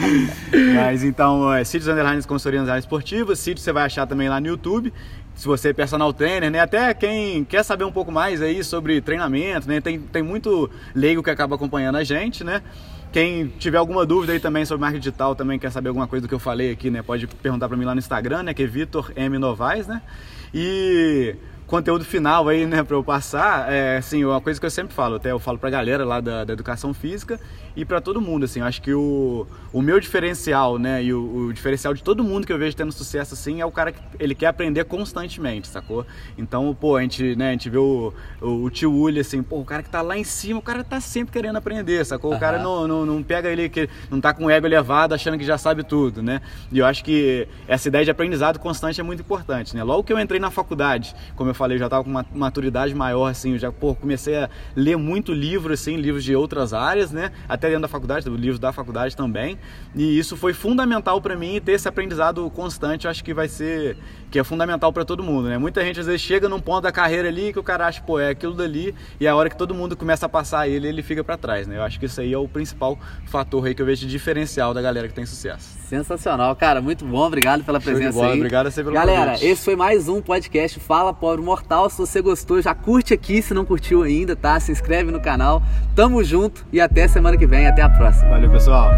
Mas então, é, sítios underline consultoria underline esportiva. Sítios você vai achar também lá no YouTube se você é personal trainer, né? Até quem quer saber um pouco mais aí sobre treinamento, né? Tem, tem muito leigo que acaba acompanhando a gente, né? Quem tiver alguma dúvida aí também sobre marketing digital, também quer saber alguma coisa do que eu falei aqui, né? Pode perguntar para mim lá no Instagram, né? Que é Vitor M Novaes, né? E conteúdo final aí, né, para eu passar, é assim, uma coisa que eu sempre falo, até eu falo pra galera lá da, da educação física e para todo mundo, assim, eu acho que o, o meu diferencial, né, e o, o, diferencial de todo mundo que eu vejo tendo sucesso, assim, é o cara que ele quer aprender constantemente, sacou? Então, pô, a gente, né, a gente vê o, o, o tio Uli, assim, pô, o cara que tá lá em cima, o cara tá sempre querendo aprender, sacou? O cara não, não, não pega ele, que não tá com o ego elevado achando que já sabe tudo, né? E eu acho que essa ideia de aprendizado constante é muito importante, né? Logo que eu entrei na faculdade, como eu falei, eu já tava com uma maturidade maior, assim, eu já, pô, comecei a ler muito livro, assim, livros de outras áreas, né? Até dentro da faculdade, livros da faculdade também. E isso foi fundamental para mim ter esse aprendizado constante, eu acho que vai ser que é fundamental para todo mundo, né? Muita gente às vezes chega num ponto da carreira ali que o cara acha, pô, é aquilo dali, e a hora que todo mundo começa a passar ele, ele fica para trás, né? Eu acho que isso aí é o principal fator aí que eu vejo de diferencial da galera que tem sucesso. Sensacional, cara, muito bom, obrigado pela presença bola, aí. Obrigado a você pelo Galera, convite. esse foi mais um podcast Fala Pobre Mortal. Se você gostou, já curte aqui, se não curtiu ainda, tá? Se inscreve no canal. Tamo junto e até semana que vem, até a próxima. Valeu, pessoal.